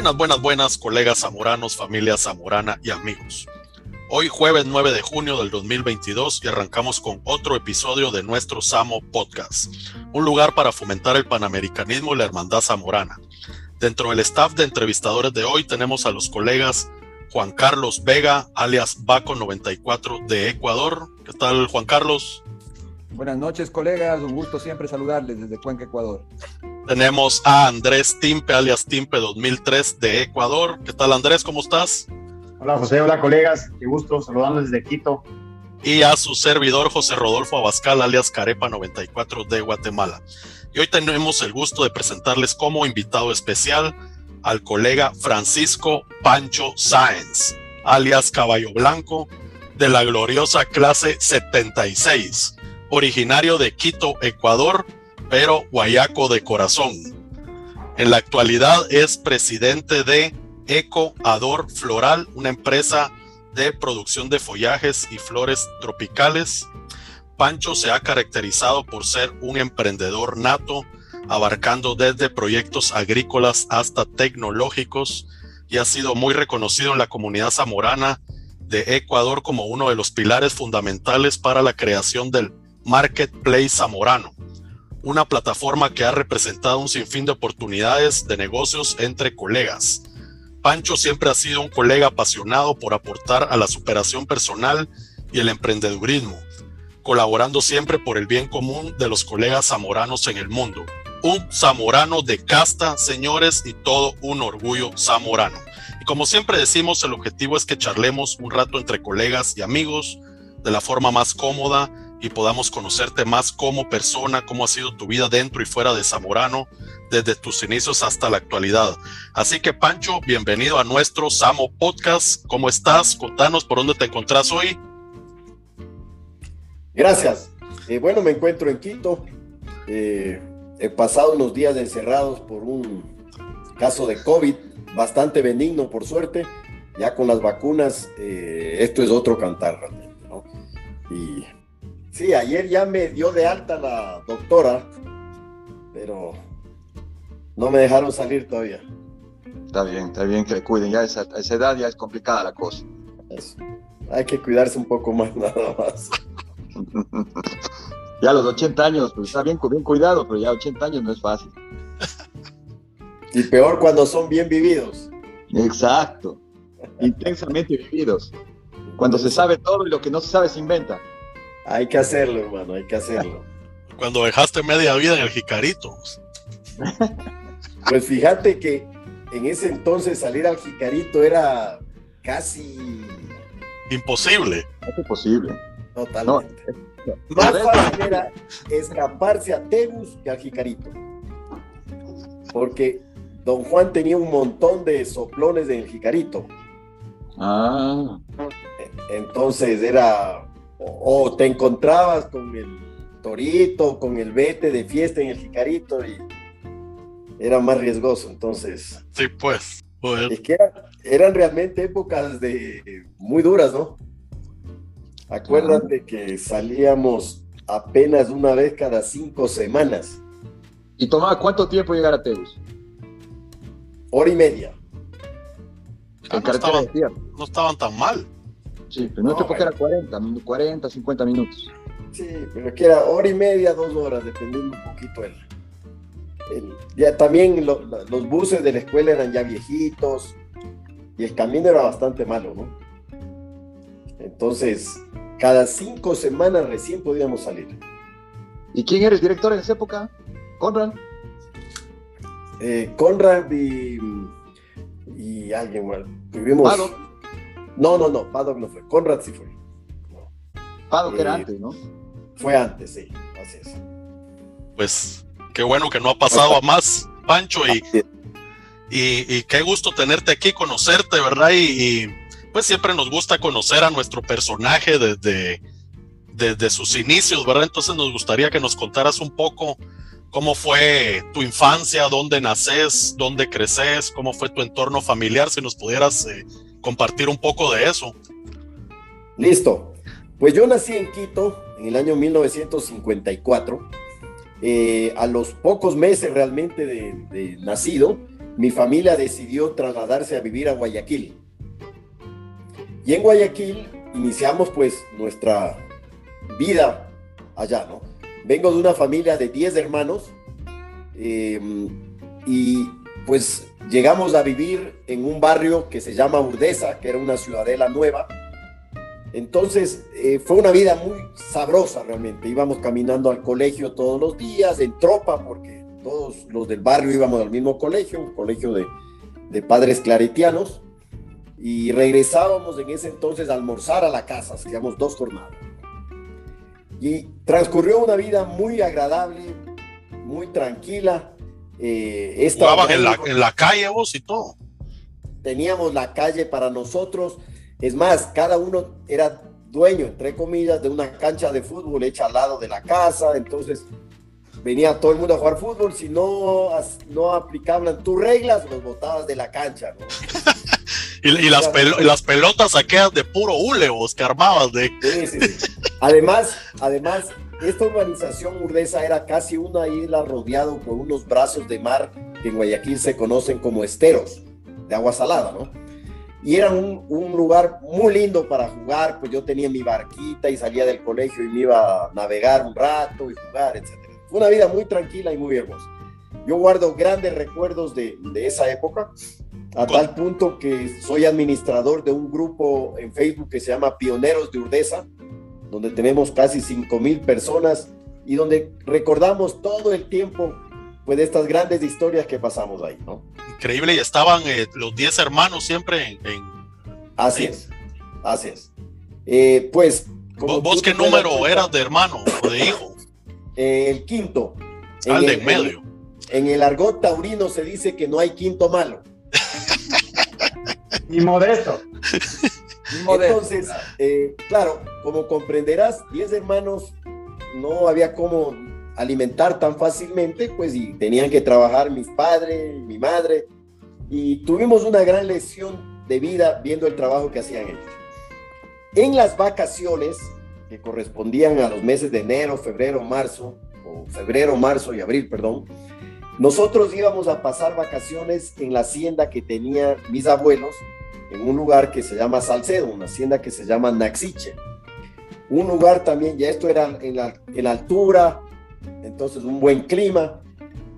Buenas, buenas, buenas, colegas zamoranos, familia zamorana y amigos. Hoy jueves 9 de junio del 2022 y arrancamos con otro episodio de nuestro Samo Podcast, un lugar para fomentar el panamericanismo y la hermandad zamorana. Dentro del staff de entrevistadores de hoy tenemos a los colegas Juan Carlos Vega, alias Baco 94 de Ecuador. ¿Qué tal, Juan Carlos? Buenas noches, colegas. Un gusto siempre saludarles desde Cuenca, Ecuador. Tenemos a Andrés Timpe, alias Timpe 2003 de Ecuador. ¿Qué tal, Andrés? ¿Cómo estás? Hola, José. Hola, colegas. Qué gusto saludarles desde Quito. Y a su servidor, José Rodolfo Abascal, alias Carepa 94 de Guatemala. Y hoy tenemos el gusto de presentarles como invitado especial al colega Francisco Pancho Sáenz, alias Caballo Blanco, de la gloriosa clase 76 originario de Quito, Ecuador, pero guayaco de corazón. En la actualidad es presidente de Eco Ador Floral, una empresa de producción de follajes y flores tropicales. Pancho se ha caracterizado por ser un emprendedor nato, abarcando desde proyectos agrícolas hasta tecnológicos y ha sido muy reconocido en la comunidad zamorana de Ecuador como uno de los pilares fundamentales para la creación del Marketplace Zamorano, una plataforma que ha representado un sinfín de oportunidades de negocios entre colegas. Pancho siempre ha sido un colega apasionado por aportar a la superación personal y el emprendedurismo, colaborando siempre por el bien común de los colegas zamoranos en el mundo. Un zamorano de casta, señores, y todo un orgullo zamorano. Y como siempre decimos, el objetivo es que charlemos un rato entre colegas y amigos de la forma más cómoda y podamos conocerte más como persona, cómo ha sido tu vida dentro y fuera de Zamorano, desde tus inicios hasta la actualidad. Así que Pancho, bienvenido a nuestro Samo Podcast. ¿Cómo estás? Contanos por dónde te encontrás hoy. Gracias. Eh, bueno, me encuentro en Quito. Eh, he pasado unos días encerrados por un caso de COVID bastante benigno, por suerte. Ya con las vacunas, eh, esto es otro cantar realmente. Y Sí, ayer ya me dio de alta la doctora, pero no me dejaron salir todavía. Está bien, está bien que le cuiden. Ya a esa, esa edad ya es complicada la cosa. Eso. Hay que cuidarse un poco más, nada más. ya a los 80 años, pues está bien, bien cuidado, pero ya 80 años no es fácil. Y peor cuando son bien vividos. Exacto. Intensamente vividos. Cuando se sabe todo y lo que no se sabe se inventa. Hay que hacerlo, hermano, hay que hacerlo. Cuando dejaste media vida en el Jicarito. Pues fíjate que en ese entonces salir al Jicarito era casi imposible. Es imposible. Totalmente. Más fácil era escaparse a Tegus que al Jicarito. Porque don Juan tenía un montón de soplones en el Jicarito. Ah. Entonces era o, te encontrabas con el torito, con el vete de fiesta en el jicarito y era más riesgoso, entonces. Sí, pues. Es que eran, realmente épocas de muy duras, ¿no? Acuérdate que salíamos apenas una vez cada cinco semanas. ¿Y tomaba cuánto tiempo llegar a Teus? Hora y media. Ah, no estaban tan mal. Sí, pero no, época era 40, 40, 50 minutos. Sí, pero que era hora y media, dos horas, dependiendo un poquito el. ya también los buses de la escuela eran ya viejitos y el camino era bastante malo, ¿no? Entonces, cada cinco semanas recién podíamos salir. ¿Y quién eres director en esa época? ¿Conrad? Eh, Conrad y, y alguien, bueno, tuvimos... No, no, no, Paddock no fue. Conrad sí fue. Paddock era eh, antes, ¿no? Fue antes, sí, así es. Pues qué bueno que no ha pasado a más, Pancho, y, y, qué gusto tenerte aquí, conocerte, ¿verdad? Y, pues siempre nos gusta conocer a nuestro personaje desde, desde sus inicios, ¿verdad? Entonces nos gustaría que nos contaras un poco cómo fue tu infancia, dónde naces, dónde creces, cómo fue tu entorno familiar, si nos pudieras eh, compartir un poco de eso. Listo. Pues yo nací en Quito en el año 1954. Eh, a los pocos meses realmente de, nacido, mi familia decidió trasladarse a vivir a Guayaquil. Y en Guayaquil iniciamos pues nuestra vida allá, ¿no? Vengo de una familia de 10 hermanos em, y pues llegamos a vivir en un barrio que se llama Urdesa, que era una ciudadela nueva. Entonces eh, fue una vida muy sabrosa realmente. Íbamos caminando al colegio todos los días, en tropa, porque todos los del barrio íbamos al mismo colegio, un colegio de, de padres claretianos, y regresábamos en ese entonces a almorzar a la casa, hacíamos dos jornadas. Y transcurrió una vida muy agradable, muy tranquila. Eh, en la, en la calle vos y todo. Teníamos la calle para nosotros. Es más, cada uno era dueño, entre comillas, de una cancha de fútbol hecha al lado de la casa. Entonces venía todo el mundo a jugar fútbol. Si no, no aplicaban tus reglas, los botabas de la cancha. ¿no? Y, las, las pelotas aquellas de puro hule vos que armabas de. Sí, sí, sí. Además, además, esta urbanización urdesa era casi una isla rodeado por unos brazos de mar que en Guayaquil se conocen como esteros de agua salada, ¿no? Y era un, un, lugar muy lindo para jugar, pues yo tenía mi barquita y salía del colegio y me iba a navegar un rato y jugar, etc. Fue una vida muy tranquila y muy hermosa. Yo guardo grandes recuerdos de, de esa época a tal punto que soy administrador de un grupo en Facebook que se llama Pioneros de Urdesa, donde tenemos casi 5 mil personas y donde recordamos todo el tiempo pues, de estas grandes historias que pasamos ahí, ¿no? Increíble, y estaban eh, los 10 hermanos siempre en... Así es, así es. Eh, pues... ¿Vos, qué número eras de hermano o de hijo? Eh, el quinto. Al de medio. En, en el argot taurino se dice que no hay quinto malo. Ni modesto. Entonces, eh, claro, como comprenderás, 10 hermanos no había cómo alimentar tan fácilmente, pues y tenían que trabajar mis padres, mi madre, y tuvimos una gran lección de vida viendo el trabajo que hacían ellos. En las vacaciones, que correspondían a los meses de enero, febrero, marzo, o febrero, marzo y abril, perdón, nosotros íbamos a pasar vacaciones en la hacienda que tenían mis abuelos, en un lugar que se llama Salcedo, una hacienda que se llama Naxiche. Un lugar también, ya esto era en la, altura, entonces un buen clima.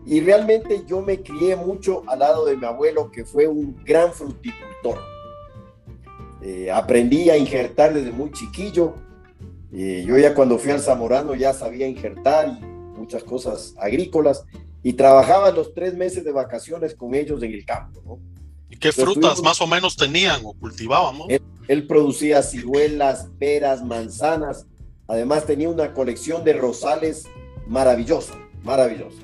Y realmente yo me crié mucho al lado de mi abuelo, que fue un gran fruticultor. Eh, aprendí a injertar desde muy chiquillo. Eh, yo ya cuando fui al Zamorano ya sabía injertar y muchas cosas agrícolas y trabajaba los tres meses de vacaciones con ellos en el campo. ¿Y qué frutas más o menos tenían o cultivaban? Él, producía ciruelas, peras, manzanas. Además tenía una colección de rosales maravillosa, maravillosa.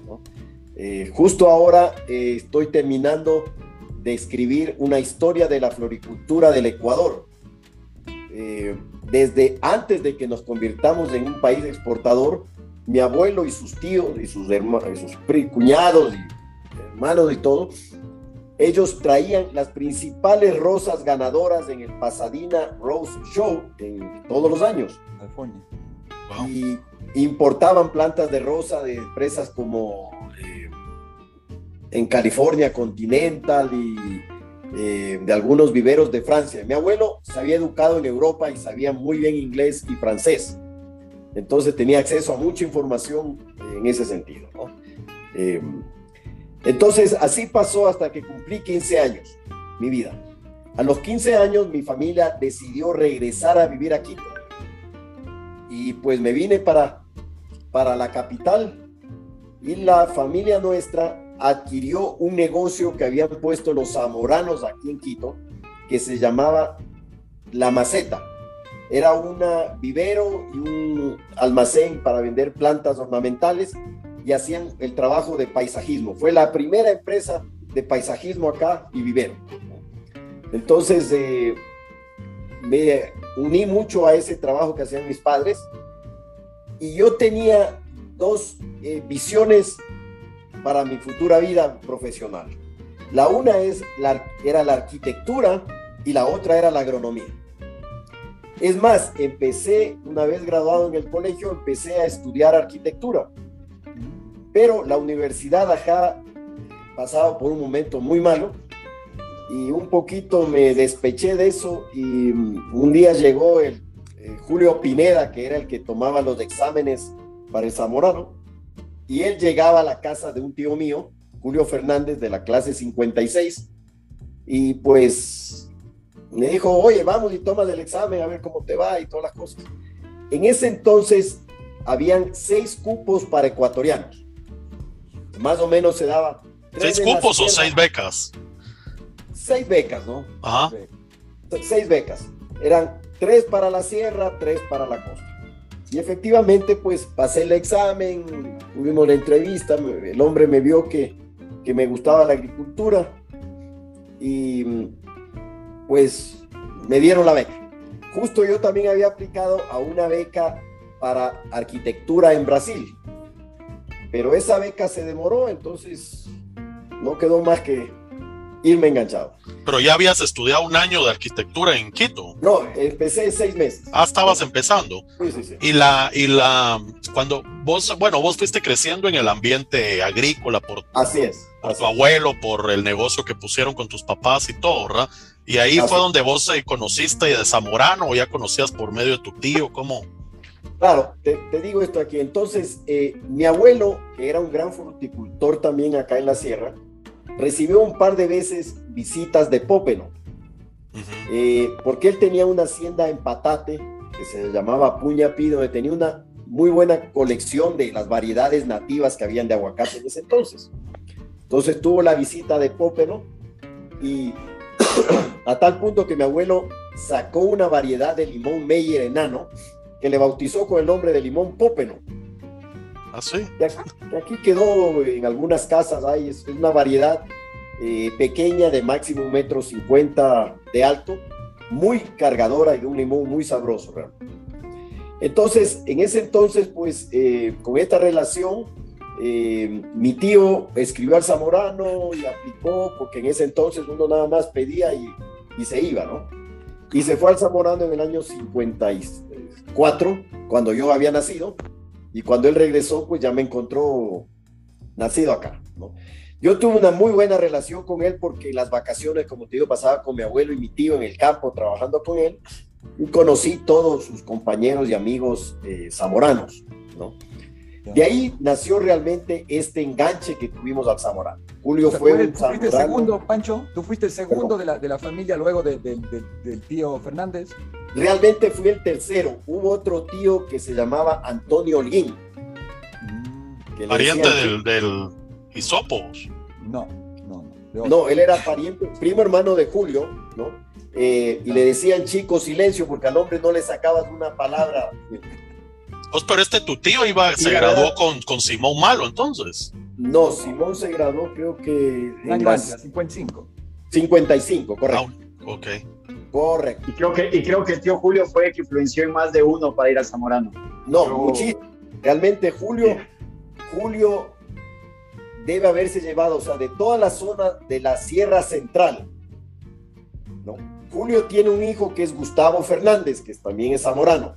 Eh, justo ahora eh, estoy terminando de escribir una historia de la floricultura del Ecuador. Eh, desde antes de que nos convirtamos en un país exportador, mi abuelo y sus tíos y sus, hermanos, sus cuñados y hermanos y todo, ellos traían las principales rosas ganadoras en el Pasadena Rose Show en todos los años. California. Y importaban plantas de rosa de empresas como eh, en California, Continental y eh, de algunos viveros de Francia. Mi abuelo se había educado en Europa y sabía muy bien inglés y francés. Entonces tenía acceso a mucha información en ese sentido. Eh, entonces así pasó hasta que cumplí 15 años, mi vida. A los 15 años mi familia decidió regresar a vivir aquí. Y pues me vine para, para la capital y la familia nuestra adquirió un negocio que habían puesto los zamoranos aquí en Quito, que se llamaba La Maceta era un vivero y un almacén para vender plantas ornamentales y hacían el trabajo de paisajismo. Fue la primera empresa de paisajismo acá y vivero. Entonces eh, me uní mucho a ese trabajo que hacían mis padres y yo tenía dos eh, visiones para mi futura vida profesional. La una es la, era la arquitectura y la otra era la agronomía. Es más, empecé, una vez graduado en el colegio, empecé a estudiar arquitectura. Pero la universidad acá pasaba por un momento muy malo y un poquito me despeché de eso y mm, un día llegó el, Julio Pineda, que era el que tomaba los exámenes para el Zamorano, y él llegaba a la casa de un tío mío, Julio Fernández, de la clase 56, y pues me dijo, oye, vamos y toma el examen a ver cómo te va y todas las cosas. En ese entonces habían seis cupos para ecuatorianos. Más o menos se daba. ¿Seis cupos o seis becas? Seis becas, ¿no? Ajá. Seis becas. Eran tres para la sierra, tres para la costa. Y efectivamente, pues pasé el examen, tuvimos la entrevista, el hombre me vio que, que me gustaba la agricultura y pues me dieron la beca. Justo yo también había aplicado a una beca para arquitectura en Brasil, pero esa beca se demoró, entonces no quedó más que irme enganchado. Pero ya habías estudiado un año de arquitectura en Quito. No, empecé seis meses. Ah, estabas empezando. Sí, sí, sí. Y la, y la, cuando vos, bueno, vos fuiste creciendo en el ambiente agrícola por, así es, por tu abuelo, por el negocio que pusieron con tus papás y todo, ¿verdad? Y ahí fue donde vos eh, conociste de Zamorano o ya conocías por medio de tu tío, ¿cómo? Claro, te, digo esto aquí. Entonces, eh, mi abuelo, que era un gran fruticultor también acá en la sierra, recibió un par de veces visitas de Pópeno, eh, porque él tenía una hacienda en Patate que se llamaba Puña Pido, donde tenía una muy buena colección de las variedades nativas que habían de aguacate en ese entonces. Entonces tuvo la visita de Pópeno y a tal punto que mi abuelo sacó una variedad de limón Meyer enano que le bautizó con el nombre de limón Pópeno. ¿Ah, sí? aquí, quedó en algunas casas, hay, es una variedad eh, pequeña de máximo un metro cincuenta de alto, muy cargadora y de un limón muy sabroso. Entonces, en ese entonces, pues, eh, con esta relación, eh, mi tío escribió al Zamorano y aplicó, porque en ese entonces uno nada más pedía y, y se iba, ¿no? Y se fue al Zamorano en el año 54, cuando yo había nacido, y cuando él regresó, pues ya me encontró nacido acá, ¿no? Yo tuve una muy buena relación con él porque las vacaciones, como te digo, pasaba con mi abuelo y mi tío en el campo trabajando con él y conocí todos sus compañeros y amigos eh, zamoranos, ¿no? De ahí nació realmente este enganche que tuvimos al Zamorano. Julio fue un ¿Tú fuiste el segundo, Pancho? ¿Tú fuiste el segundo de la, de la, familia luego de, del tío Fernández? Realmente fui el tercero. Hubo otro tío que se llamaba Antonio Holguín. Pariente del, del Hisopos. No, no, no. No, él era pariente, primo hermano de Julio, ¿no? Eh, y le decían chico silencio porque al hombre no le sacabas una palabra. Pues, pero este tu tío iba, se graduó con, con Simón Malo, entonces. No, Simón se graduó creo que en las... 55. 55, correcto. Ah, ok. Correcto. Y creo, que, y creo que el tío Julio fue el que influenció en más de uno para ir a Zamorano. No, muchísimo. Realmente Julio, Julio debe haberse llevado, o sea, de toda la zona de la Sierra Central. ¿no? Julio tiene un hijo que es Gustavo Fernández, que también es zamorano.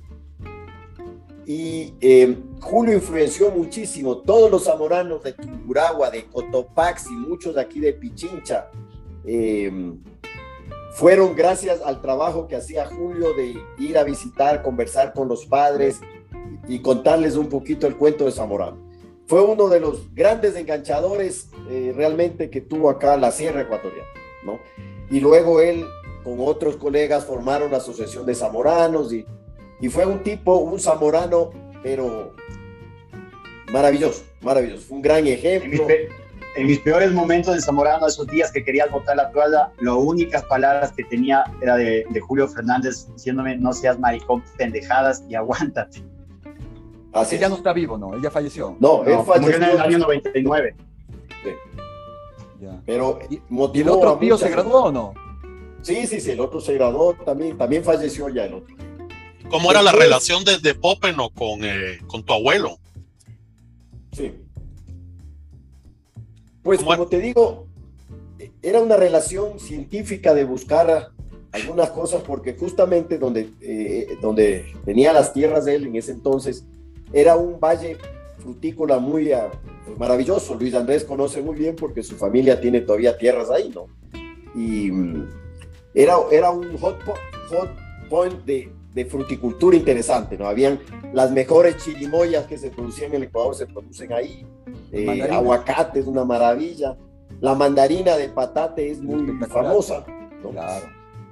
Y eh, Julio influenció muchísimo. Todos los zamoranos de Tunguragua, de Cotopaxi, muchos de aquí de Pichincha, eh, fueron gracias al trabajo que hacía Julio de ir a visitar, conversar con los padres y contarles un poquito el cuento de Zamorano. Fue uno de los grandes enganchadores eh, realmente que tuvo acá la Sierra Ecuatoriana, ¿no? Y luego él con otros colegas formaron la Asociación de Zamoranos y y fue un tipo, un zamorano, pero maravilloso, maravilloso. Fue un gran ejemplo. En mis, peores momentos de Zamorano, esos días que querías botar la toalla, las únicas palabras que tenía era de, Julio Fernández diciéndome no seas maricón, pendejadas y aguántate. Así ya no está vivo, ¿no? Él ya falleció. No, él falleció en el año 99. Sí. Pero ¿Y el otro tío se graduó o no? Sí, sí, sí, el otro se graduó también, también falleció ya el otro. ¿Cómo era la relación de, de Popeno con, eh, con tu abuelo? Sí. Pues como te digo, era una relación científica de buscar algunas cosas porque justamente donde, eh, donde tenía las tierras de él en ese entonces era un valle frutícola muy, fue maravilloso. Luis Andrés conoce muy bien porque su familia tiene todavía tierras ahí, ¿no? Y mm, era, era un hot, hot point de, de fruticultura interesante, ¿no? Habían las mejores chirimoyas que se producían en el Ecuador, se producen ahí. Eh, aguacate es una maravilla. La mandarina de patate es muy famosa. ¿no? Claro.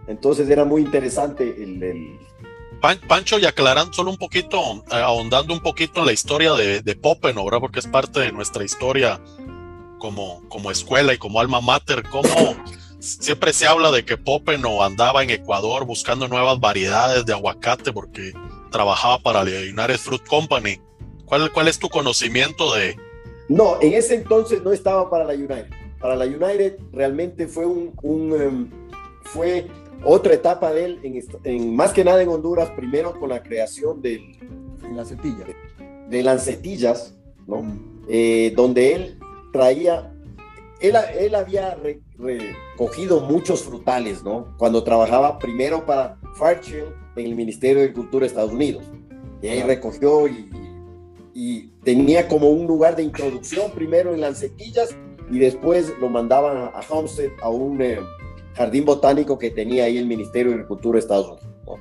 Entonces era muy interesante el, el... Pancho, y aclarando solo un poquito, eh, ahondando un poquito en la historia de, de. Porque es parte de nuestra historia como, como escuela y como alma mater, cómo siempre se habla de que Popeno andaba en Ecuador buscando nuevas variedades de aguacate porque trabajaba para la United Fruit Company. ¿Cuál, ¿Cuál es tu conocimiento de...? No, en ese entonces no estaba para la United. Para la United realmente fue un, un um, fue otra etapa de él, en, en, más que nada en Honduras, primero con la creación del... En Lancetilla. De, de Lancetillas, ¿no? Mm. Eh, donde él traía, él, él había re, recogido muchos frutales, ¿no? Cuando trabajaba primero para Fairchild en el Ministerio de Cultura de Estados Unidos. Y ahí recogió y, y, tenía como un lugar de introducción primero en Lancetillas y después lo mandaban a Homestead a un... Eh, jardín botánico que tenía ahí el Ministerio de Agricultura de Estados Unidos. ¿no?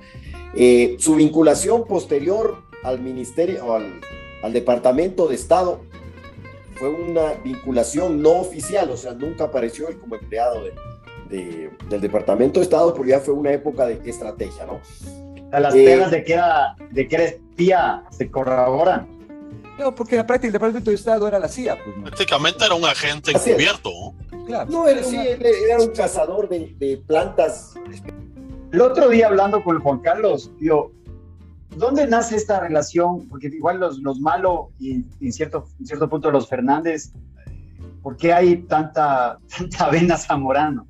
Eh, su vinculación posterior al Ministerio, o al, al, Departamento de Estado, fue una vinculación no oficial, o sea, nunca apareció él como empleado de, de, del Departamento de Estado, porque ya fue una época de estrategia, ¿no? A las eh, penas de que, era, de que era espía se corroboran. No, porque en la práctica el Departamento de Estado era la CIA. Pues, ¿no? Prácticamente era un agente encubierto. Claro. No, él, sí, él era un cazador de, de, plantas. El otro día hablando con Juan Carlos, digo, ¿dónde nace esta relación? Porque igual los, los Malo y en cierto, en cierto punto los Fernández, ¿por qué hay tanta, tanta vena zamorano?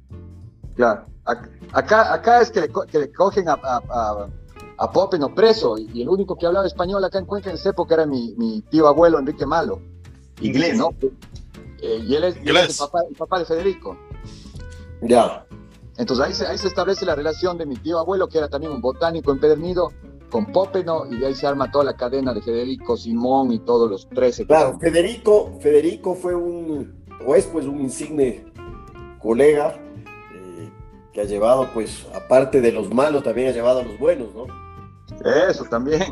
Claro, acá, acá es que le, que le cogen a, a, a, a Popeno preso y el único que hablaba español acá en Cuenca en esa época era mi, mi tío abuelo Enrique Malo. Inglés, ¿no? Eh, y él es, él es el, papá, el, papá, de Federico. Ya. Entonces ahí se, ahí se, establece la relación de mi tío abuelo, que era también un botánico empedernido, con Popeno, y de ahí se arma toda la cadena de Federico, Simón y todos los tres. Claro, Federico, Federico fue un, o es pues un insigne colega eh, que ha llevado, pues, aparte de los malos, también ha llevado a los buenos, ¿no? Eso también.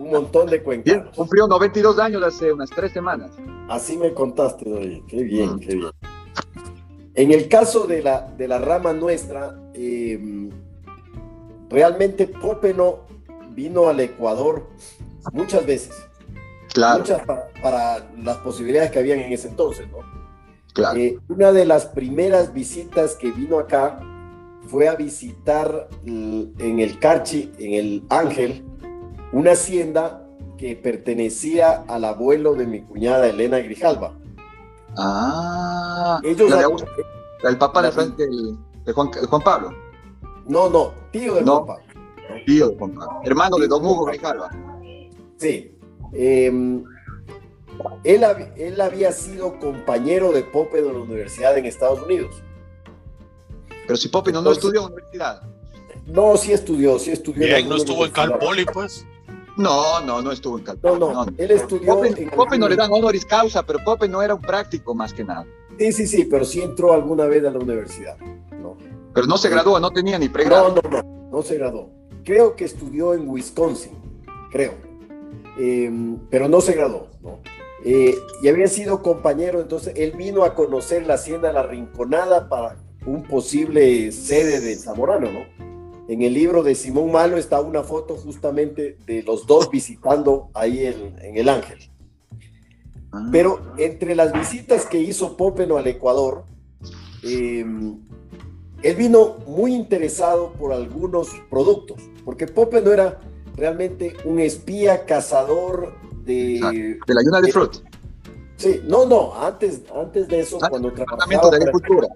Un montón de cuencanos. Cumplió 92 años hace unas tres semanas. Así me contaste, Doy. Qué bien, qué bien. En el caso de la, de la rama nuestra, eh, realmente Popeno vino al Ecuador muchas veces. Claro. Muchas para, para las posibilidades que habían en ese entonces, ¿no? Claro. Eh, una de las primeras visitas que vino acá fue a visitar en el Carchi, en el Ángel, una hacienda que pertenecía al abuelo de mi cuñada Elena Grijalva. Ah, ellos la de, el papá de, frente, el, de, Juan, de, Juan, Pablo. No, no, tío de no, Juan Pablo. Tío de Juan Pablo, hermano de Don Hugo Grijalva. Sí. Eh, él, él, había sido compañero de Pope de la universidad en Estados Unidos. Pero si Pope no, no estudió en la universidad. No, sí estudió, sí estudió. Bien, no estuvo en Cal Poly, pues. No, no, no estuvo en Cal Poly. No, no, no, él estudió. Pope, en Pope no le dan honoris causa, pero Pope no era un práctico más que nada. Sí, sí, sí, pero sí entró alguna vez a la universidad. ¿no? Pero no se graduó, no tenía ni pregrado. No, no, no, no se graduó. Creo que estudió en Wisconsin, creo. Eh, pero no se graduó, ¿no? Eh, y había sido compañero, entonces él vino a conocer la hacienda La Rinconada para un posible sede de Zamorano, ¿no? En el libro de Simón Malo está una foto justamente de los dos visitando ahí en, en el Ángel. Ah. Pero entre las visitas que hizo Popeno al Ecuador, eh, él vino muy interesado por algunos productos, porque Popeno era realmente un espía cazador de... De la Yuna de Fruit. Sí, no, no, antes, antes de eso, ah, cuando trabajaba... de Agricultura.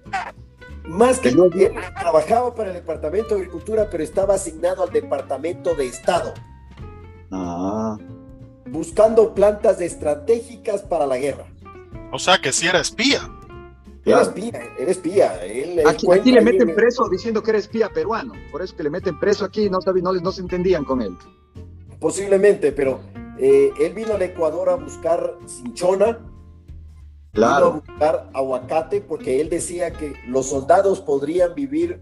Más que no, él trabajaba para el Departamento de Agricultura, pero estaba asignado al Departamento de Estado. Ah. Buscando plantas estratégicas para la guerra. O sea que sí era espía. Era espía, era espía. Él, él aquí, aquí, le meten preso diciendo que era espía peruano. Por eso que le meten preso aquí, no, no, no se entendían con él. Posiblemente, pero eh, él vino al Ecuador a buscar cinchona Claro. Vino a buscar aguacate porque él decía que los soldados podrían vivir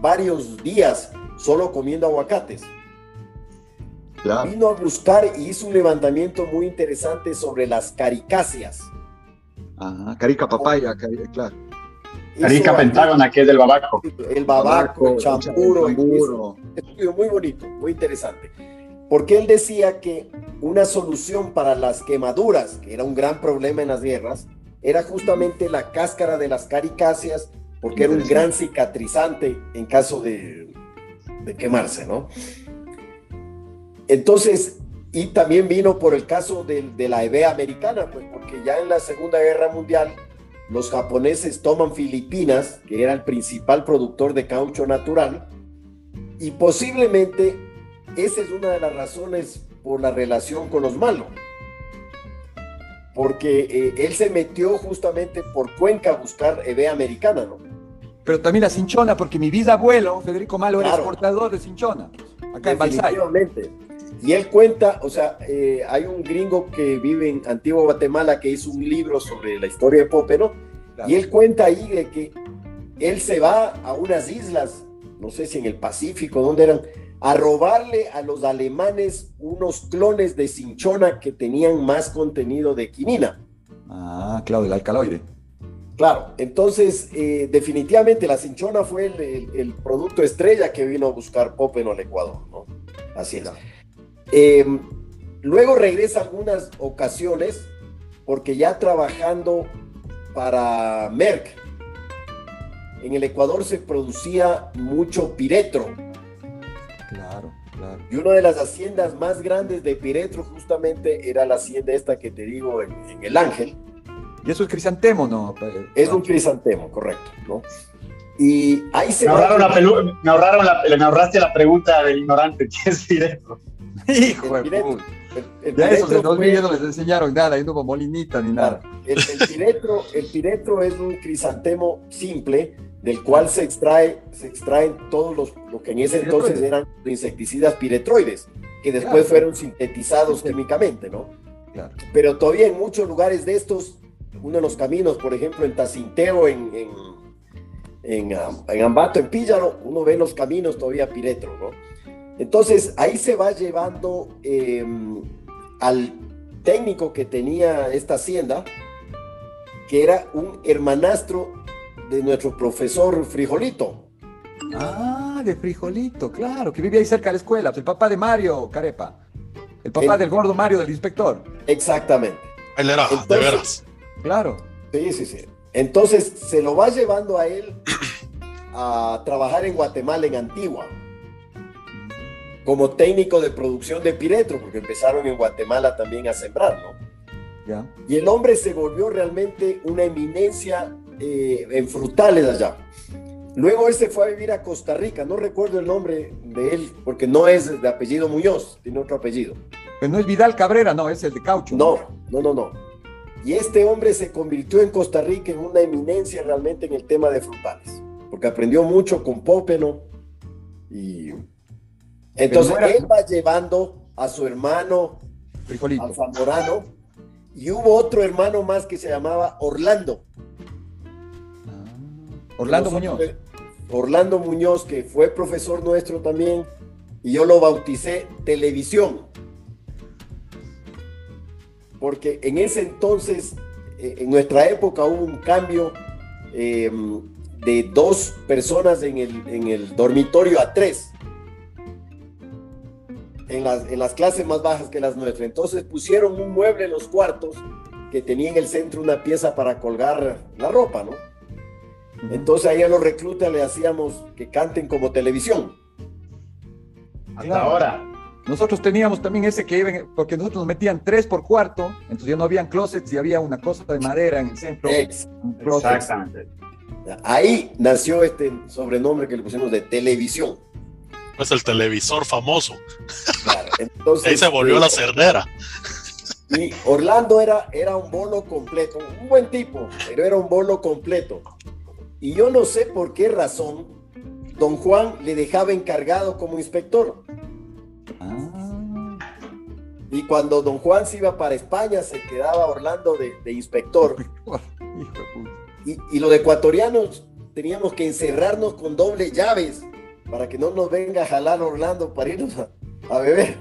varios días solo comiendo aguacates. Claro. Vino a buscar y hizo un levantamiento muy interesante sobre las caricáceas. Ajá, carica papaya, cari- claro. Carica Hizo Pentágona, que es del babaco. El babaco, el champuro, el chamburo. Estudio muy bonito, muy interesante. Porque él decía que una solución para las quemaduras, que era un gran problema en las guerras, era justamente la cáscara de las caricáceas, porque era un gran cicatrizante en caso de, de quemarse, ¿no? Entonces, y también vino por el caso de, de la EBE americana, pues porque ya en la Segunda Guerra Mundial los japoneses toman Filipinas, que era el principal productor de caucho natural, y posiblemente esa es una de las razones por la relación con los malos. Porque eh, él se metió justamente por Cuenca a buscar EBE americana, ¿no? Pero también la cinchona, porque mi bisabuelo, Federico Malo, era Claro. exportador de cinchona, acá en Balsay. Definitivamente. Y él cuenta, o sea, eh, hay un gringo que vive en Antigua Guatemala que hizo un libro sobre la historia de Popeno, Claro. y él cuenta ahí de que él se va a unas islas, no sé si en el Pacífico, ¿dónde eran? A robarle a los alemanes unos clones de cinchona que tenían más contenido de quinina. Ah, claro, del alcaloide. Claro, entonces eh, definitivamente la cinchona fue el, el- el producto estrella que vino a buscar Popeno al Ecuador, ¿no? Así es. Eh, luego regresa algunas ocasiones porque ya trabajando para Merck, en el Ecuador se producía mucho piretro Claro, y una de las haciendas más grandes de piretro justamente era la hacienda esta que te digo en, en El Ángel, Y eso es crisantemo, ¿no? es un crisantemo, correcto, ¿no? Y ahí se Me va- ahorraron, la pelu- me, ahorraron la, me ahorraste la pregunta del ignorante, ¿qué es? Hijo de Piretro. puta. el- el Ya eso piretro de dos fue- mil no les enseñaron nada, ahí no hubo molinita ni nada. El, el piretro, el piretro es un crisantemo simple del cual se extrae, se extraen todos los, lo que en ese entonces eran insecticidas piretroides, que después Claro. fueron sintetizados químicamente, ¿no? Claro. Pero todavía en muchos lugares de estos, uno de los caminos, por ejemplo, en Tacinteo, en, en, en, ah, en Ambato, en Píllaro, uno ve los caminos todavía piretro, ¿no? Entonces ahí se va llevando eh, al técnico que tenía esta hacienda, que era un hermanastro de nuestro profesor Frijolito. Ah, de frijolito, claro, que vivía ahí cerca de la escuela. El papá de Mario Carepa. El papá El- del gordo Mario del inspector. Exactamente. Él era, de veras. Claro. Sí, sí, sí. Entonces se lo va llevando a él a trabajar en Guatemala, en Antigua, como técnico de producción de piretro, porque empezaron en Guatemala también a sembrar, ¿no? Ya. Y el hombre se volvió realmente una eminencia eh, en frutales allá. Luego él se fue a vivir a Costa Rica, no recuerdo el nombre de él, porque no es de apellido Muñoz, tiene otro apellido. Pero no es Vidal Cabrera, no, es el de Caucho. No, no, no, no. Y este hombre se convirtió en Costa Rica en una eminencia realmente en el tema de frutales, porque aprendió mucho con Pópeno y entonces era- él va llevando a su hermano Frijolito. al Zamorano y hubo otro hermano más que se llamaba Orlando. Orlando Muñoz. Orlando Muñoz, que fue profesor nuestro también, y yo lo bauticé televisión. Porque en ese entonces, eh, en nuestra época, hubo un cambio eh, de dos personas en el, en el dormitorio a tres. En las, en las clases más bajas que las nuestras. Entonces pusieron un mueble en los cuartos que tenía en el centro una pieza para colgar la ropa, ¿no? Entonces ahí a los reclutas le hacíamos que canten como televisión. Hasta Claro. ahora. Nosotros teníamos también ese que iban, porque nosotros nos metían tres por cuarto, entonces ya no habían closets y había una cosa de madera en el centro. Exactamente. Ahí nació este sobrenombre que le pusimos de televisión. Pues el televisor famoso. Claro. Entonces, Ahí se volvió eh, la cerdera. Y Orlando era, era un bolo completo, un buen tipo, pero era un bolo completo. Y yo no sé por qué razón don Juan le dejaba encargado como inspector. Ah, Y cuando don Juan se iba para España, se quedaba Orlando de, de inspector. Y, y los ecuatorianos teníamos que encerrarnos con doble llaves para que no nos venga a jalar Orlando para irnos a, a beber.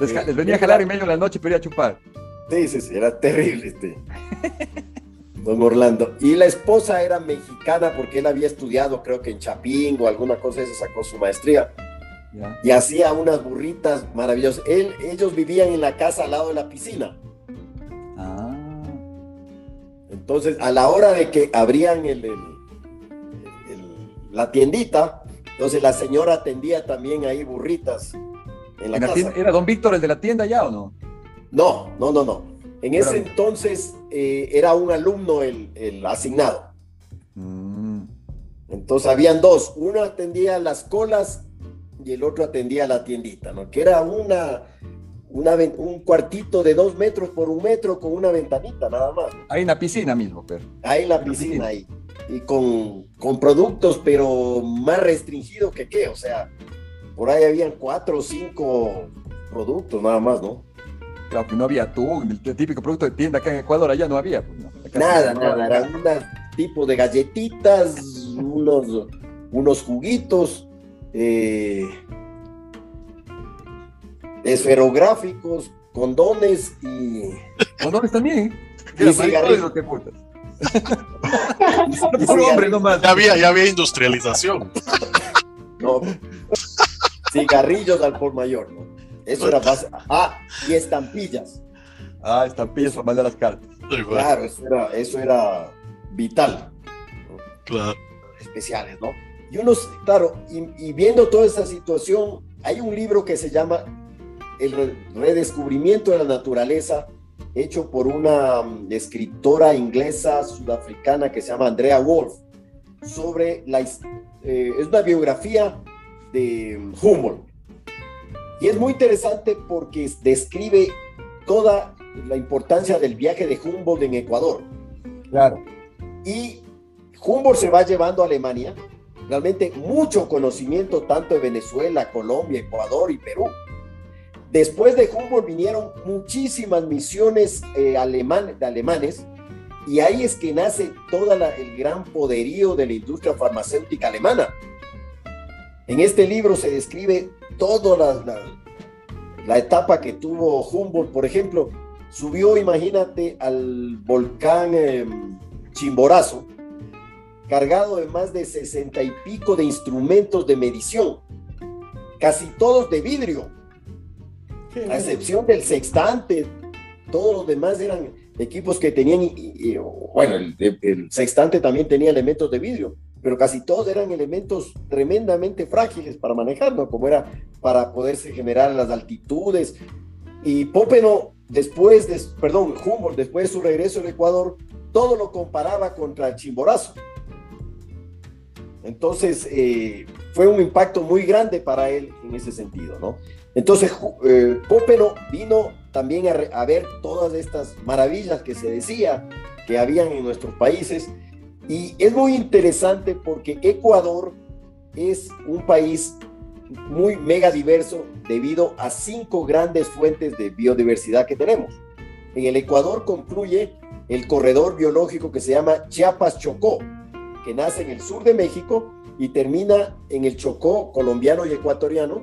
Les, venía a jalar en medio de la noche pero ir a chupar. Sí, sí, sí, era terrible este. Don Orlando. Y la esposa era mexicana porque él había estudiado, creo que en Chapingo, alguna cosa, se sacó su maestría. Y hacía unas burritas maravillosas. Él, ellos vivían en la casa al lado de la piscina. Ah. Entonces, a la hora de que abrían el, el- el- la tiendita, entonces la señora atendía también ahí burritas en la En la casa. tienda- ¿Era don Víctor el de la tienda ya o no? No, no, no, no. En ese entonces eh, era un alumno el, el asignado. Mm. Entonces habían dos. Uno atendía las colas y el otro atendía la tiendita, ¿no? Que era una, una un cuartito de dos metros por un metro con una ventanita nada más. Ahí en la piscina mismo, pero. Ahí en la En la piscina. ahí. Y con, con productos, pero más restringidos que qué. O sea, por ahí habían cuatro o cinco productos nada más, ¿no? Claro que no había atún, el típico producto de tienda acá en Ecuador, allá no había. pues, no. Nada, nada, eran un tipo de galletitas, unos, unos juguitos, eh, esferográficos, condones y, Condones también. Y Era cigarrillos. lo que putas. y Puro hombre nomás. Ya había, ya había industrialización. No, cigarrillos al por mayor, ¿no? Eso era base. Ah, y estampillas. Ah, estampillas para mandar las cartas. Claro, eso era, eso era vital. Claro. especiales, ¿no? Y unos, claro, y, y viendo toda esa situación, hay un libro que se llama El re- redescubrimiento de la naturaleza, hecho por una mm, escritora inglesa sudafricana que se llama Andrea Wolf, sobre la, eh, es una biografía de mm, Humboldt. Y es muy interesante porque describe toda la importancia del viaje de Humboldt en Ecuador. Claro. Y Humboldt se va llevando a Alemania realmente mucho conocimiento tanto de Venezuela, Colombia, Ecuador y Perú. Después de Humboldt vinieron muchísimas misiones eh, aleman- de alemanes y ahí es que nace todo el gran poderío de la industria farmacéutica alemana. En este libro se describe toda la, la- la etapa que tuvo Humboldt, por ejemplo, subió, imagínate, al volcán eh, Chimborazo, cargado de más de sesenta y pico de instrumentos de medición, casi todos de vidrio, a excepción del sextante, todos los demás eran equipos que tenían, y- bueno, el, el sextante también tenía elementos de vidrio, pero casi todos eran elementos tremendamente frágiles para manejarlo, como era para poderse generar las altitudes. Y Popeno, después de, perdón, Humboldt, después de su regreso al Ecuador, todo lo comparaba contra el Chimborazo. Entonces, eh, fue un impacto muy grande para él en ese sentido, ¿no? Entonces, eh, vino también a, a ver todas estas maravillas que se decía que habían en nuestros países. Y es muy interesante porque Ecuador es un país muy mega diverso debido a cinco grandes fuentes de biodiversidad que tenemos. En el Ecuador concluye el corredor biológico que se llama Chiapas-Chocó, que nace en el sur de México y termina en el Chocó colombiano y ecuatoriano,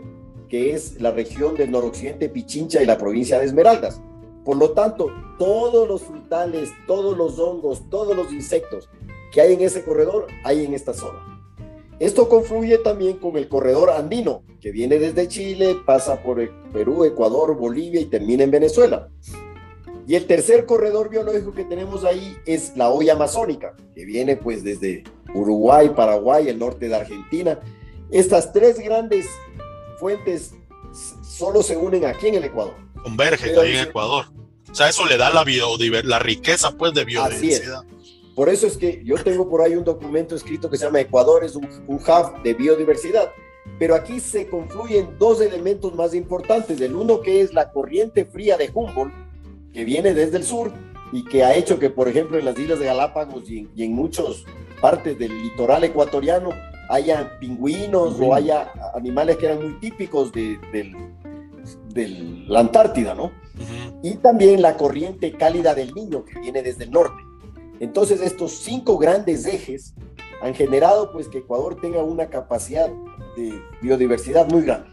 que es la región del noroccidente Pichincha y la provincia de Esmeraldas. Por lo tanto, todos los frutales, todos los hongos, todos los insectos que hay en ese corredor, hay en esta zona. Esto confluye también con el corredor andino, que viene desde Chile, pasa por e- Perú, Ecuador, Bolivia y termina en Venezuela. Y el tercer corredor biológico que tenemos ahí es la olla amazónica, que viene pues desde Uruguay, Paraguay, el norte de Argentina. Estas tres grandes fuentes solo se unen aquí en el Ecuador. Convergen ahí en Ecuador. O sea, eso le da la, la riqueza pues de biodiversidad. Por eso es que yo tengo por ahí un documento escrito que se llama Ecuador es un, un hub de biodiversidad. Pero aquí se confluyen dos elementos más importantes. El uno que es la corriente fría de Humboldt, que viene desde el sur y que ha hecho que, por ejemplo, en las islas de Galápagos y en, y en muchas partes del litoral ecuatoriano haya pingüinos o Pingüinos. haya animales que eran muy típicos de, del- de la Antártida, ¿no? Ujú. y también la corriente cálida del Niño que viene desde el norte. Entonces estos cinco grandes ejes han generado pues que Ecuador tenga una capacidad de biodiversidad muy grande.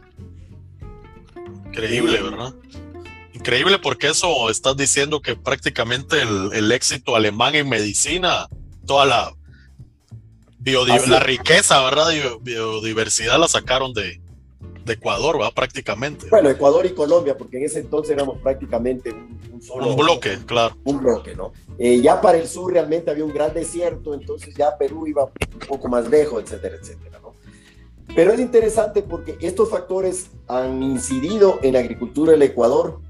Increíble, ¿verdad? Increíble porque eso estás diciendo que prácticamente el, éxito alemán en medicina, toda la, la riqueza, ¿verdad? Biodiversidad la sacaron de, de Ecuador, va prácticamente. Bueno, Ecuador y Colombia, porque en ese entonces éramos prácticamente un, solo. Un bloque, claro. Un bloque, ¿no? Eh, ya para el sur realmente había un gran desierto, entonces ya Perú iba un poco más lejos, etcétera, etcétera, ¿no? Pero es interesante porque estos factores han incidido en la agricultura del Ecuador,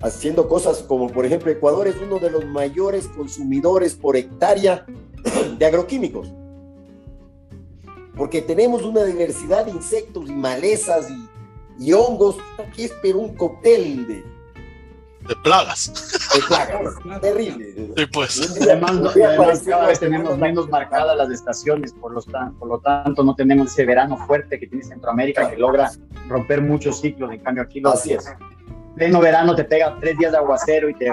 haciendo cosas como, por ejemplo, Ecuador es uno de los mayores consumidores por hectárea de agroquímicos porque tenemos una diversidad de insectos y malezas y, hongos, aquí es pero un cóctel de, de plagas. De plagas, terrible. Sí, pues. Además, cada vez tenemos menos marcadas las estaciones, por, los por lo tanto no tenemos ese verano fuerte que tiene Centroamérica que logra romper muchos ciclos, en cambio aquí lo Así es. Pleno verano te pega tres días de aguacero y te,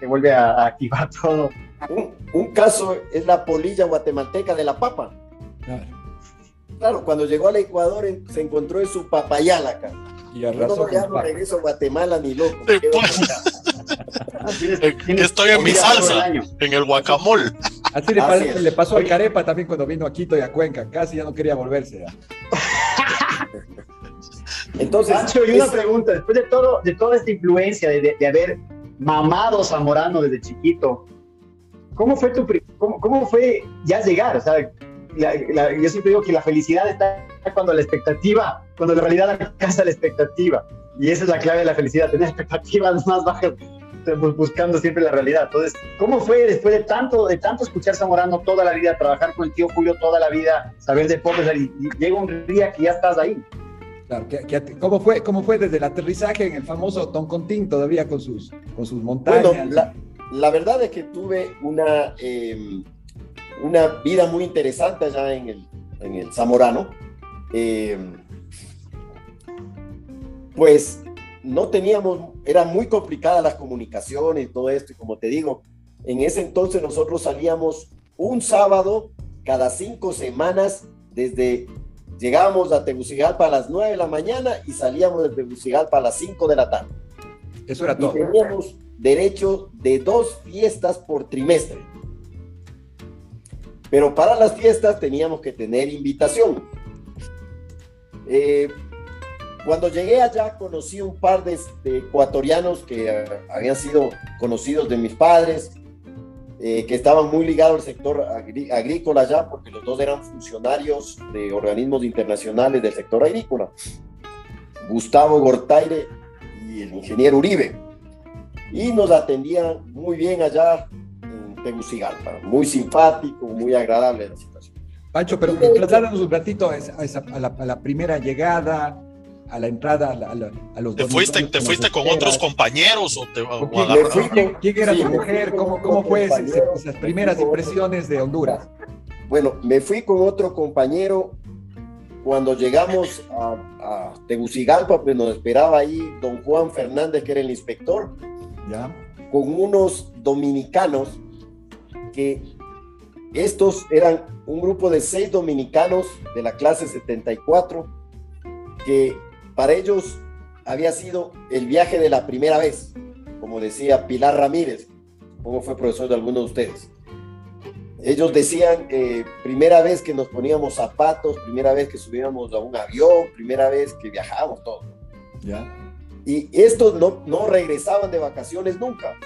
te vuelve a, activar todo. Un, un, caso es la polilla guatemalteca de la papa. Claro. Claro, cuando llegó al Ecuador se encontró en su papayal acá. Y Yo no ya no regreso a Guatemala ni loco. Estoy en mi salsa, en el guacamole. Así le, le, pasó al Carepa también cuando vino a Quito y a Cuenca. Casi ya no quería volverse. Entonces, Pancho, y una pregunta, después de todo, de toda esta influencia de, de, haber mamado Zamorano desde chiquito, ¿cómo fue tu cómo, cómo fue ya llegar? O sea, yo siempre digo que la felicidad está cuando la expectativa, cuando la realidad alcanza la expectativa. Y esa es la clave de la felicidad, tener expectativas más bajas, buscando siempre la realidad. Entonces, ¿cómo fue después de tanto, de tanto escuchar Zamorano toda la vida, trabajar con el tío Julio toda la vida, saber de pobres, y, llega un día que ya estás ahí? Claro, ¿cómo, fue, ¿cómo fue desde el aterrizaje en el famoso Toncontín todavía con sus, con sus montañas? Bueno, la, verdad es que tuve una... Em, una vida muy interesante allá en el, en el Zamorano. Eh, pues no teníamos, eran muy complicadas las comunicaciones y todo esto, y como te digo, en ese entonces nosotros salíamos un sábado cada cinco semanas desde, llegábamos a Tegucigalpa a las nueve de la mañana y salíamos de Tegucigalpa a las cinco de la tarde. Eso era todo. Y teníamos derecho de dos fiestas por trimestre. Pero para las fiestas teníamos que tener invitación. Eh, cuando llegué allá conocí un par de, ecuatorianos que eh, habían sido conocidos de mis padres, eh, que estaban muy ligados al sector agrícola allá, porque los dos eran funcionarios de organismos internacionales del sector agrícola. Gustavo Gortaire y el ingeniero Uribe. Y nos atendían muy bien allá Tegucigalpa. Muy simpático, muy agradable la situación. Pancho, pero trasladanos un ratito a, la, primera llegada, a la entrada, a, los... ¿Te fuiste, te fuiste con otros compañeros o te ¿Quién, era tu mujer? ¿Cómo, cómo fue esas, primeras impresiones de Honduras? Bueno, me fui con otro compañero cuando llegamos a, a, Tegucigalpa, pues nos esperaba ahí don Juan Fernández, que era el inspector, ¿Ya? con unos dominicanos que estos eran un grupo de seis dominicanos de la clase 74, que para ellos había sido el viaje de la primera vez, como decía Pilar Ramírez, como fue profesor de algunos de ustedes. Ellos decían que primera vez que nos poníamos zapatos, primera vez que subíamos a un avión, primera vez que viajábamos, todo. ¿Ya? Y estos no, no regresaban de vacaciones nunca.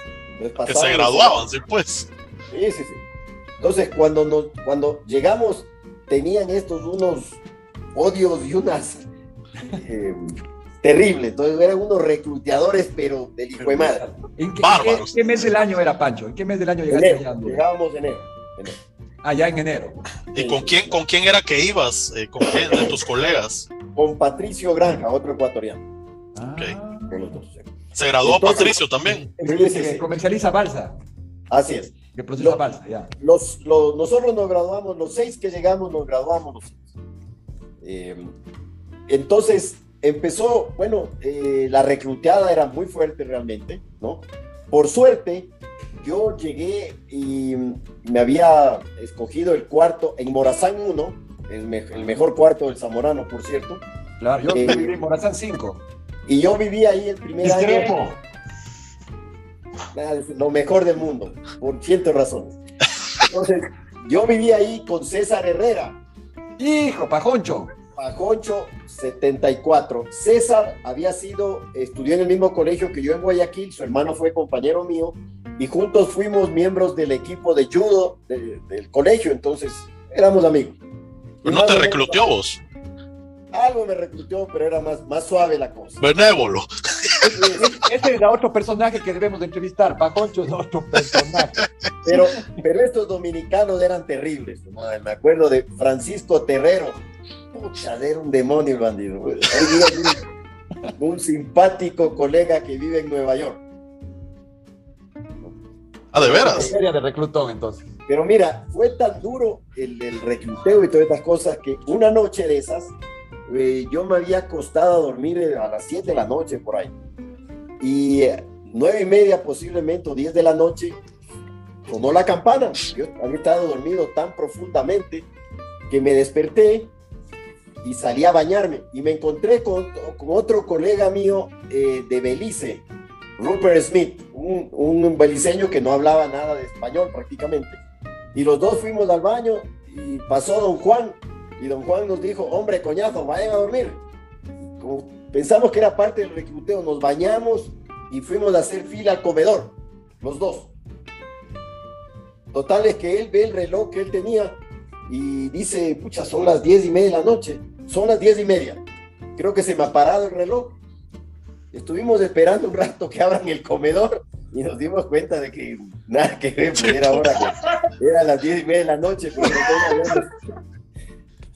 Que se graduaban, sí, pues. Sí, sí, sí. Entonces, cuando, nos, cuando llegamos, tenían estos unos odios y unas eh, terribles. Entonces, eran unos recluteadores, pero del hijo de madre. ¿En qué, mes del año era Pancho? ¿En qué mes del año llegaste allá? Llegábamos en enero. Ya en enero. ¿Y con quién, con quién era que ibas? Eh, ¿Con quién de tus colegas? Con Patricio Granja, otro ecuatoriano. Ah. Se graduó Patricio también. Que comercializa balsa. Así es. Que procesa balsa, ya. Los, nosotros nos graduamos, los seis que llegamos nos graduamos los seis. Eh, entonces, empezó, bueno, eh, la recluteada era muy fuerte realmente, ¿no? Por suerte, yo llegué y me había escogido el cuarto en Morazán 1, el, el mejor cuarto del Zamorano, por cierto. Claro, yo eh, viví en Morazán 5. Y yo viví ahí el primer Discrepo. año. Lo mejor del mundo, por cientos razones. Entonces, yo viví ahí con César Herrera, Hijo, pajoncho. Pajoncho 74. César había sido, estudió en el mismo colegio que yo en Guayaquil, su hermano fue compañero mío y juntos fuimos miembros del equipo de judo de- del colegio, entonces éramos amigos. Pero no te reclutó vos. Algo me reclutó, pero era más, más suave la cosa. Benévolo. Este era otro personaje que debemos de entrevistar. Pajoncho es otro personaje. Pero, pero estos dominicanos eran terribles. ¿no? Me acuerdo de Francisco Terrero. Pucha, era un demonio el bandido. Un, un simpático colega que vive en Nueva York. Ah, de veras. Sería de reclutón, entonces. Pero mira, fue tan duro el, el recluteo y todas estas cosas que una noche de esas, eh, yo me había acostado a dormir a las 7 de la noche por ahí. Y nueve y media posiblemente o 10 de la noche sonó la campana. Yo había estado dormido tan profundamente que me desperté y salí a bañarme. Y me encontré con, con otro colega mío eh, de Belice, Rupert Smith, un, un beliceño que no hablaba nada de español prácticamente. Y los dos fuimos al baño y pasó don Juan. Y don Juan nos dijo, hombre, coñazo, vayan a dormir. Como pensamos que era parte del recluteo, nos bañamos y fuimos a hacer fila al comedor, los dos. Total es que él ve el reloj que él tenía y dice, pucha, son las diez y media de la noche. Son las diez y media. Creo que se me ha parado el reloj. Estuvimos esperando un rato que abran el comedor y nos dimos cuenta de que nada que ver, pues era hora era las diez y media de la noche, pero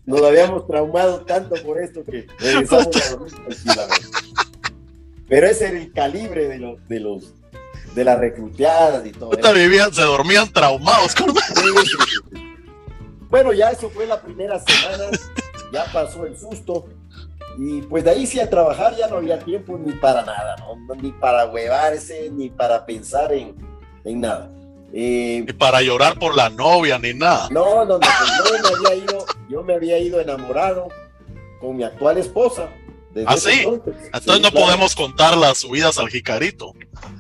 nos habíamos, traumado tanto por esto que regresamos a dormir tranquilamente. Pero ese era el calibre de los, de los, de las recluteadas y todo. Puta, vivían, se dormían traumados. Bueno, ya eso fue la primera semana, ya pasó el susto. Y pues de ahí sí a trabajar ya no había tiempo ni para nada, ¿no? No, ni para huevarse, ni para pensar en, en nada. Eh, Ni para llorar por la novia, ni nada. no, no, no, pues yo me había ido, yo me había ido enamorado con mi actual esposa. desde ¿Ah, sí? entonces. No claro. podemos contar las subidas al jicarito.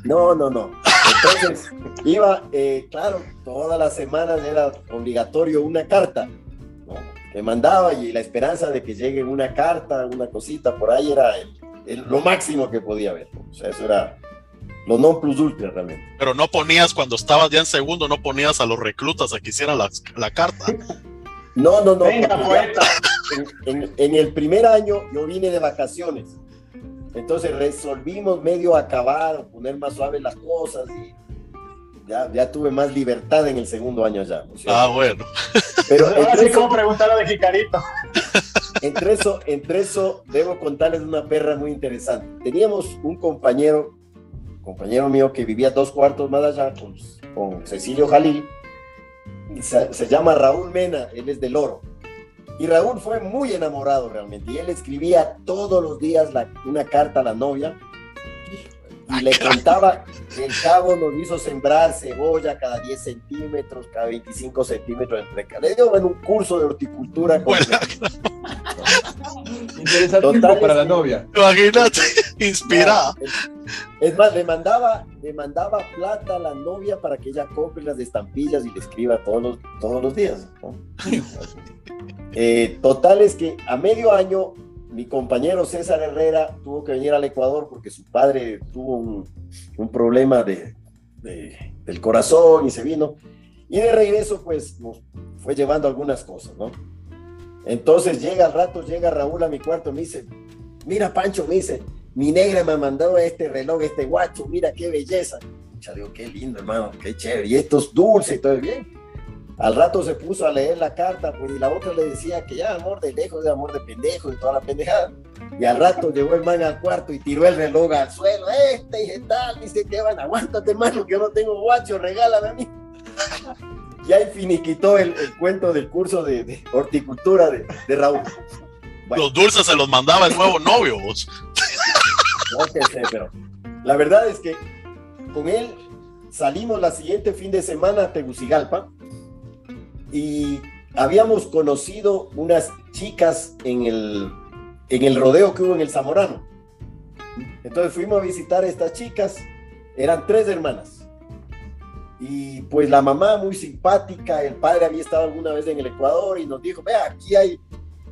No, no, no. Entonces, iba, eh, claro, todas las semanas era obligatorio una carta, ¿no? Que mandaba y la esperanza de que llegue una carta, una cosita por ahí era el- el- lo máximo que podía haber. O sea, eso era lo non plus ultra realmente. Pero no ponías, cuando estabas ya en segundo, no ponías a los reclutas a que hicieran la, la carta. No, no, no. Venga, poeta. en, en- en el primer año yo vine de vacaciones. Entonces resolvimos medio acabar, poner más suaves las cosas y ya, ya tuve más libertad en el segundo año ya. ¿no? Ah, bueno. Pero Ahora sí, eso, como preguntar a de Jicarito. entre, eso, entre eso, debo contarles una perra muy interesante. Teníamos un compañero, compañero mío que vivía dos cuartos más allá con, con Cecilio Jalil. Se, llama Raúl Mena, él es del Oro. Y Raúl fue muy enamorado realmente. Y él escribía todos los días una carta a la novia. Y le contaba que el cabo nos hizo sembrar cebolla cada 10 centímetros, cada 25 centímetros entre cada. Le dio en un curso de horticultura. Bueno, Interesantísimo Total, para la novia. imagínate, inspirada. Es más, le mandaba, le mandaba plata a la novia para que ella compre las estampillas y le escriba todos los, todos los días. ¿no? Eh, total es que a medio año mi compañero César Herrera tuvo que venir al Ecuador porque su padre tuvo un, problema de, de- del corazón y se vino. Y de regreso pues nos fue llevando algunas cosas, ¿no? Entonces llega al rato, llega Raúl a mi cuarto, me dice, mira Pancho, me dice, mi negra me ha mandado este reloj, este guacho, mira qué belleza. Ya digo, qué lindo, hermano, qué chévere. Y esto es dulce y todo bien. Al rato se puso a leer la carta, pues, y la otra le decía que ya, amor de lejos, de amor de pendejo y toda la pendejada. Y al rato llegó el man al cuarto y tiró el reloj al suelo. Este y tal, dice que van, aguántate, hermano, que yo no tengo guacho, regálame a mí. Y ahí finiquitó el, el cuento del curso de, de horticultura de, de Raúl. Los dulces se los mandaba el nuevo novio. vos. No que sé, pero la verdad es que con él salimos la siguiente fin de semana a Tegucigalpa y habíamos conocido unas chicas en el, en el rodeo que hubo en el Zamorano. Entonces fuimos a visitar a estas chicas, eran tres hermanas. Y pues la mamá muy simpática, el padre había estado alguna vez en el Ecuador y nos dijo, vea, aquí hay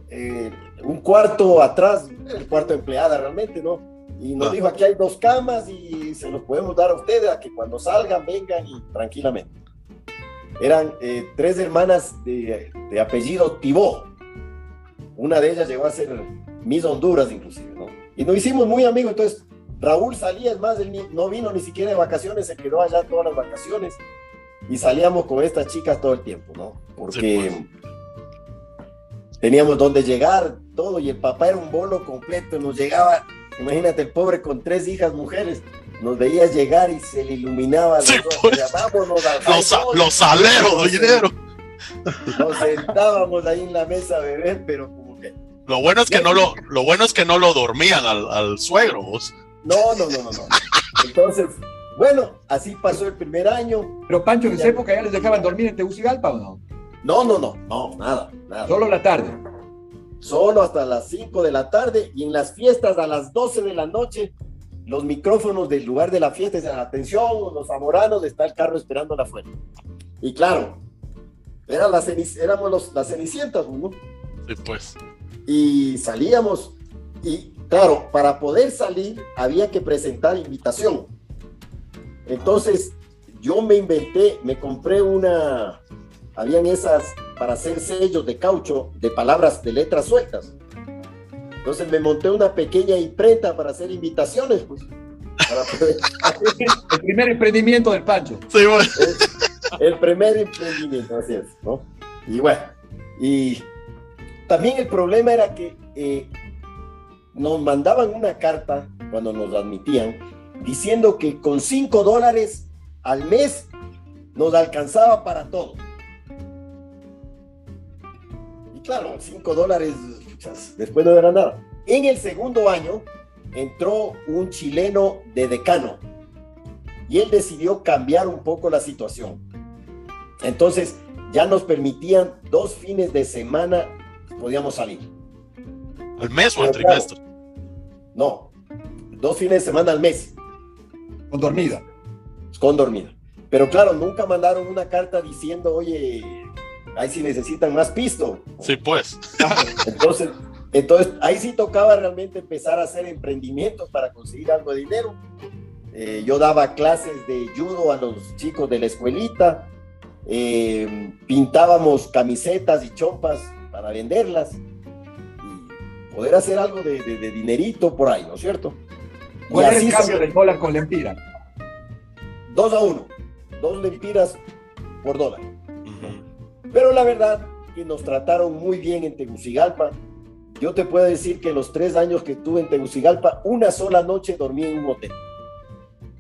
eh, un cuarto atrás, el cuarto de empleada realmente, ¿no? Y nos Ah. dijo, aquí hay dos camas y se los podemos dar a ustedes a que cuando salgan vengan y tranquilamente. Eran eh, tres hermanas de, de apellido Tibó. Una de ellas llegó a ser Miss Honduras inclusive, ¿no? Y nos hicimos muy amigos, entonces Raúl salía, es más, él no vino ni siquiera de vacaciones, se quedó allá todas las vacaciones y salíamos con estas chicas todo el tiempo, ¿no? Porque Sí, teníamos donde llegar, todo, y el papá era un bolo completo, nos llegaba, imagínate, el pobre con tres hijas mujeres, nos veía llegar y se le iluminaba los Sí, pues. ya, vámonos al Los, a- highball". los aleros de dinero. Nos sentábamos ahí en la mesa a beber, pero como que, Lo bueno es que no lo, lo bueno es que no lo dormían al, al suegro. vos. no, no, no, no, no. Entonces, bueno, así pasó el primer año. Pero Pancho, en esa época ya les dejaban dormir en Tegucigalpa o no? No, no, no, no, nada, nada. Solo la tarde. Solo hasta las 5 de la tarde y en las fiestas a las 12 de la noche los micrófonos del lugar de la fiesta dicen atención, los zamoranos, está el carro esperando afuera. Y claro, era la éramos los, las cenicientas, ¿no? Sí, pues. Y salíamos y claro, para poder salir había que presentar invitación. Entonces yo me inventé, me compré una, habían esas para hacer sellos de caucho de palabras de letras sueltas. Entonces me monté una pequeña imprenta para hacer invitaciones, pues. Para poder- El primer emprendimiento del Pancho. Sí, pues. el primer emprendimiento, así es, ¿no? Y bueno, y también el problema era que eh, nos mandaban una carta cuando nos admitían diciendo que con 5 dólares al mes nos alcanzaba para todo. Claro, 5 dólares después no era nada. En el segundo año entró un chileno de decano y él decidió cambiar un poco la situación. Entonces ya nos permitían dos fines de semana, podíamos salir. ¿Al mes o al trimestre? No, dos fines de semana al mes, Con dormida. con dormida. Pero claro, nunca mandaron una carta diciendo, oye, ahí sí necesitan más pisto. Sí, pues. Entonces, entonces ahí sí tocaba realmente empezar a hacer emprendimientos para conseguir algo de dinero. Eh, yo daba clases de judo a los chicos de la escuelita, eh, pintábamos camisetas y chompas para venderlas y poder hacer algo de, de- de dinerito por ahí, ¿no es cierto? ¿Cuál así el cambio se- del dólar con la empira? dos a uno, dos lempiras por dólar. Pero la verdad que nos trataron muy bien en Tegucigalpa. Yo te puedo decir que los tres años que estuve en Tegucigalpa, una sola noche dormí en un hotel.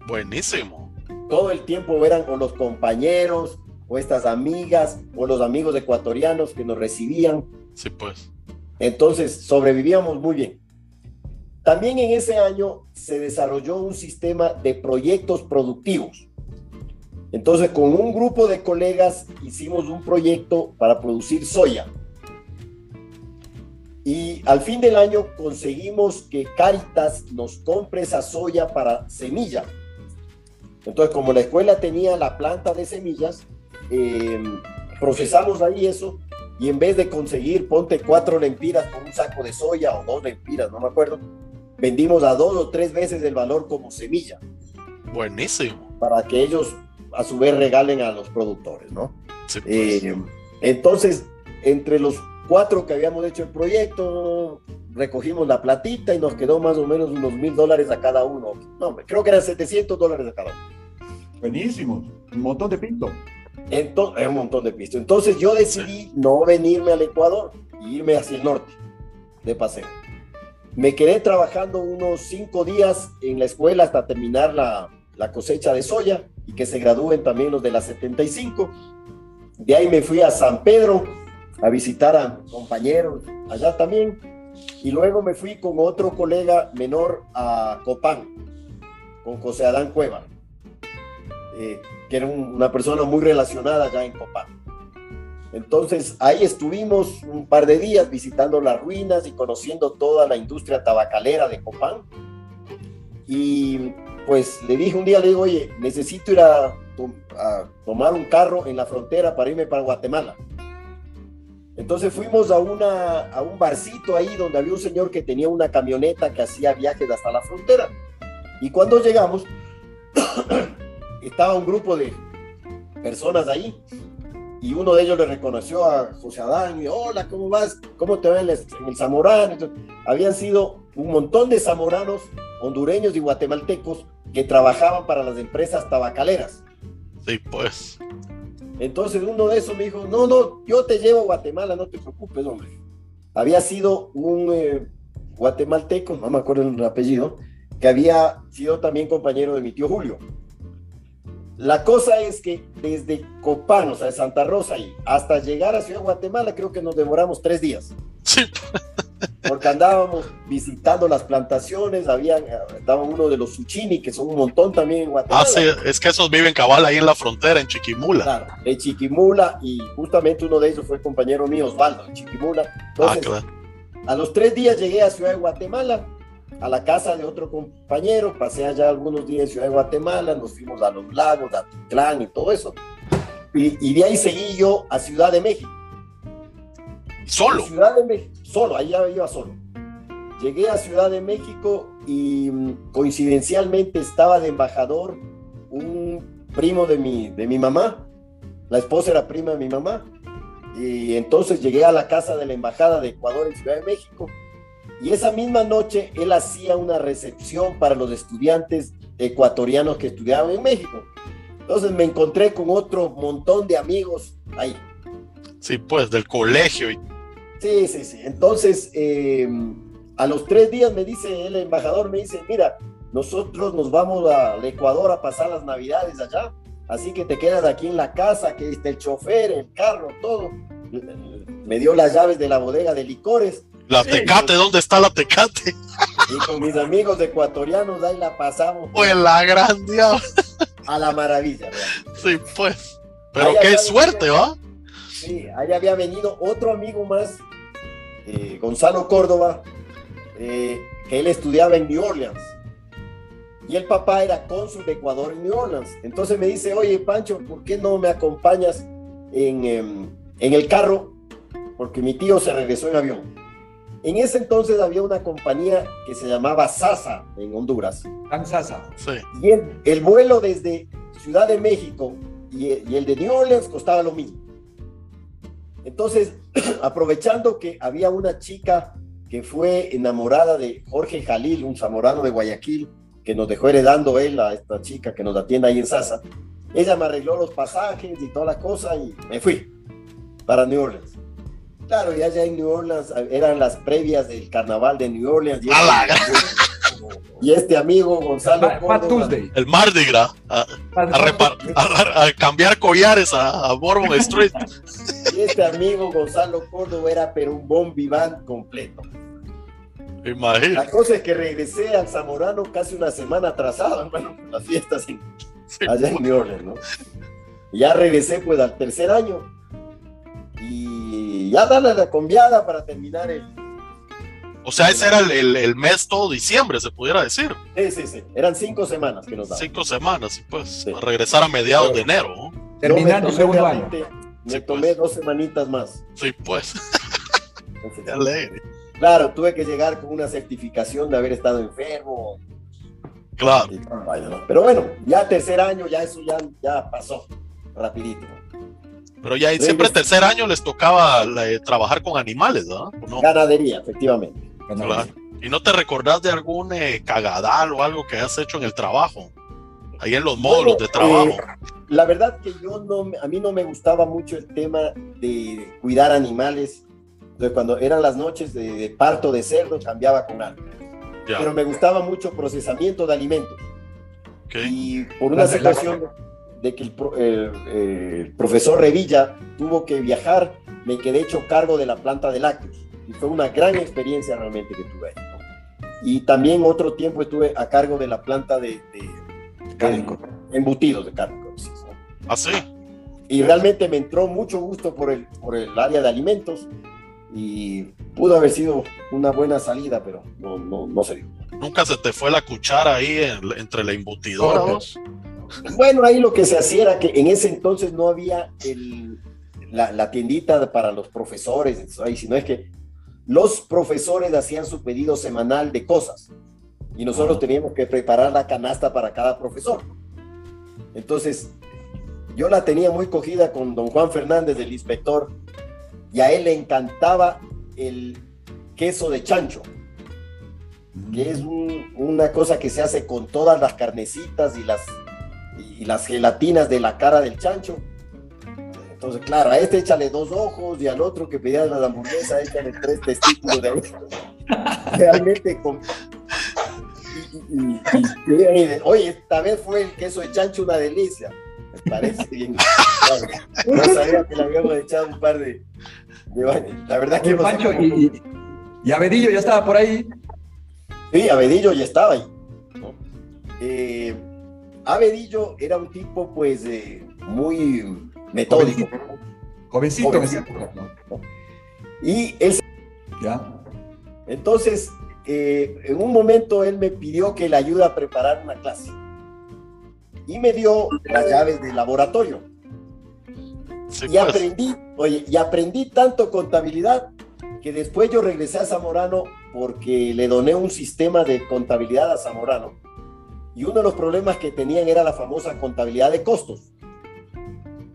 Buenísimo. Todo el tiempo eran o los compañeros, o estas amigas, o los amigos ecuatorianos que nos recibían. Sí, pues. Entonces sobrevivíamos muy bien. También en ese año se desarrolló un sistema de proyectos productivos. Entonces con un grupo de colegas hicimos un proyecto para producir soya. Y al fin del año conseguimos que Caritas nos compre esa soya para semilla. Entonces como la escuela tenía la planta de semillas, eh, procesamos ahí eso y en vez de conseguir, ponte cuatro lempiras por un saco de soya o dos lempiras, no me acuerdo, vendimos a dos o tres veces el valor como semilla Buenísimo. para que ellos a su vez regalen a los productores, ¿no? Sí, pues. Eh, entonces, entre los cuatro que habíamos hecho el proyecto, recogimos la platita y nos quedó más o menos unos mil dólares a cada uno. No, creo que eran 700 dólares a cada uno. Buenísimo. Un montón de pinto. Entonces, es un montón de pisto. Entonces yo decidí no venirme al Ecuador y irme hacia el norte de paseo. Me quedé trabajando unos cinco días en la escuela hasta terminar la, la cosecha de soya y que se gradúen también los de la 75. De ahí me fui a San Pedro a visitar a compañeros allá también. Y luego me fui con otro colega menor a Copán, con José Adán Cueva, eh, que era un- una persona muy relacionada ya en Copán. Entonces ahí estuvimos un par de días visitando las ruinas y conociendo toda la industria tabacalera de Copán. Y pues le dije un día, le digo, oye, necesito ir a, to- a tomar un carro en la frontera para irme para Guatemala. Entonces fuimos a, una, a un barcito ahí donde había un señor que tenía una camioneta que hacía viajes hasta la frontera. Y cuando llegamos, estaba un grupo de personas ahí y uno de ellos le reconoció a José Adán y hola, ¿cómo vas? ¿Cómo te va en el, en Zamorano? Habían sido un montón de zamoranos, hondureños y guatemaltecos que trabajaban para las empresas tabacaleras. Sí, pues. Entonces uno de esos me dijo, no, no, yo te llevo a Guatemala, no te preocupes, hombre. Había sido un eh, guatemalteco, no me acuerdo el apellido, que había sido también compañero de mi tío Julio. La cosa es que desde Copán, o sea, de Santa Rosa, y hasta llegar a Ciudad de Guatemala, creo que nos demoramos tres días, Sí, porque andábamos visitando las plantaciones, había, estaba uno de los Suchini, que son un montón también en Guatemala. ah, sí, es que esos viven cabal ahí en la frontera, en Chiquimula. Claro, de Chiquimula y justamente uno de ellos fue el compañero mío Osvaldo, de Chiquimula. Ah, Entonces, claro. a los tres días llegué a Ciudad de Guatemala, a la casa de otro compañero, pasé allá algunos días en Ciudad de Guatemala, nos fuimos a los lagos, a Titlán y todo eso. Y, y de ahí seguí yo a Ciudad de México. Solo. Ciudad de México, solo, ya iba solo. Llegué a Ciudad de México y mm, coincidencialmente estaba de embajador un primo de mi, de mi mamá. La esposa era prima de mi mamá. Y entonces llegué a la casa de la embajada de Ecuador en Ciudad de México. Y esa misma noche él hacía una recepción para los estudiantes ecuatorianos que estudiaban en México. Entonces me encontré con otro montón de amigos ahí. Sí, pues, del colegio. Sí, sí, sí. Entonces, eh, a los tres días me dice el embajador, me dice, mira, nosotros nos vamos al Ecuador a pasar las navidades allá, así que te quedas aquí en la casa, que está el chofer, el carro, todo. Me dio las llaves de la bodega de licores La Sí, tecate, ¿dónde está la tecate? y con mis amigos ecuatorianos ahí la pasamos Pues la gran diablo. a la maravilla. Sí, pues. Pero Ay, qué suerte. ¿va? Sí, ahí había venido otro amigo más, eh, Gonzalo Córdoba, eh, que él estudiaba en New Orleans. Y el papá era cónsul de Ecuador en New Orleans. Entonces me dice, oye Pancho, ¿por qué no me acompañas en, em, en el carro? Porque mi tío se regresó en avión. En ese entonces había una compañía que se llamaba Sasa en Honduras. Tan sasa. Sí. Y el, el vuelo desde Ciudad de México y, y el de New Orleans costaba lo mismo. Entonces, aprovechando que había una chica que fue enamorada de Jorge Jalil, un zamorano de Guayaquil, que nos dejó heredando él a esta chica que nos atiende ahí en Sasa, ella me arregló los pasajes y toda la cosa y me fui para New Orleans. Claro, y allá en New Orleans eran las previas del carnaval de New Orleans. Y, A la y este amigo Gonzalo Córdoba, Tuesday. El Mardi Gras. A, a repar- a- a cambiar collares a, a Bourbon Street. Este amigo Gonzalo Córdoba era pero un bon vivant completo. Imagínate. La cosa es que regresé al Zamorano casi una semana atrasado, hermano, con las fiestas en- Sí, allá en New Orleans, ¿no? Ya regresé pues al tercer año y ya darle la conviada para terminar el... O sea, ese era el, el- el mes todo diciembre, se pudiera decir. Sí, sí, sí, eran cinco semanas que nos daban. Cinco semanas, y pues, Sí. a regresar a mediados de enero. ¿no? Terminando segundo año. Me Sí, tomé pues. dos semanitas más. Sí, pues, Entonces, qué alegre. claro, tuve que llegar con una certificación de haber estado enfermo, Claro. Pero bueno, ya tercer año, ya eso ya, ya pasó rapidito. Pero ya siempre tercer año les tocaba la- eh, trabajar con animales, ¿verdad? ¿O no? Ganadería, efectivamente. Claro. ¿Y no te recordás de algún eh, cagadal o algo que has hecho en el trabajo? Ahí en los módulos de trabajo. eh, la verdad que yo no, a mí no me gustaba mucho el tema de cuidar animales. Entonces, cuando eran las noches de, de parto de cerdo, cambiaba con algo. ya, Pero me gustaba mucho procesamiento de alimentos. ok. Y por una situación de que el, el- el profesor Revilla tuvo que viajar, me quedé hecho cargo de la planta de lácteos. Y fue una gran experiencia realmente que tuve ahí. Y también otro tiempo estuve a cargo de la planta de, de, de embutidos de carne. ¿No? ¿Ah? Y realmente me entró mucho gusto por el, por el área de alimentos y pudo haber sido una buena salida, pero no, no, no se dio. ¿Nunca se te fue la cuchara ahí en- entre la embutidora? Bueno, ahí lo que se hacía era que en ese entonces no había el, la, la tiendita para los profesores, ahí, sino es que los profesores hacían su pedido semanal de cosas y nosotros teníamos que preparar la canasta para cada profesor. Entonces, yo la tenía muy cogida con don Juan Fernández, el inspector, y a él le encantaba el queso de chancho que es un- una cosa que se hace con todas las carnecitas y las, y las gelatinas de la cara del chancho. Entonces, claro, a este échale dos ojos y al otro que pedía las hamburguesas échale tres testículos de Realmente con... y- y- y- oye, esta vez fue el queso de chancho una delicia. Me parece bien. Claro, no sabía que le habíamos echado un par de... de baños. La verdad que no Pancho, y, y- Abedillo ya estaba por ahí. Sí, Abedillo ya estaba ahí. Eh, Abedillo era un tipo, pues, eh, muy metódico. Jovencito, Jovencito. ¿no? Y él, Ya. entonces, eh, en un momento él me pidió que le ayude a preparar una clase. Y me dio las llaves del laboratorio. Sí, Y pues. aprendí, oye, y aprendí tanto contabilidad que después yo regresé a Zamorano porque le doné un sistema de contabilidad a Zamorano. Y uno de los problemas que tenían era la famosa contabilidad de costos.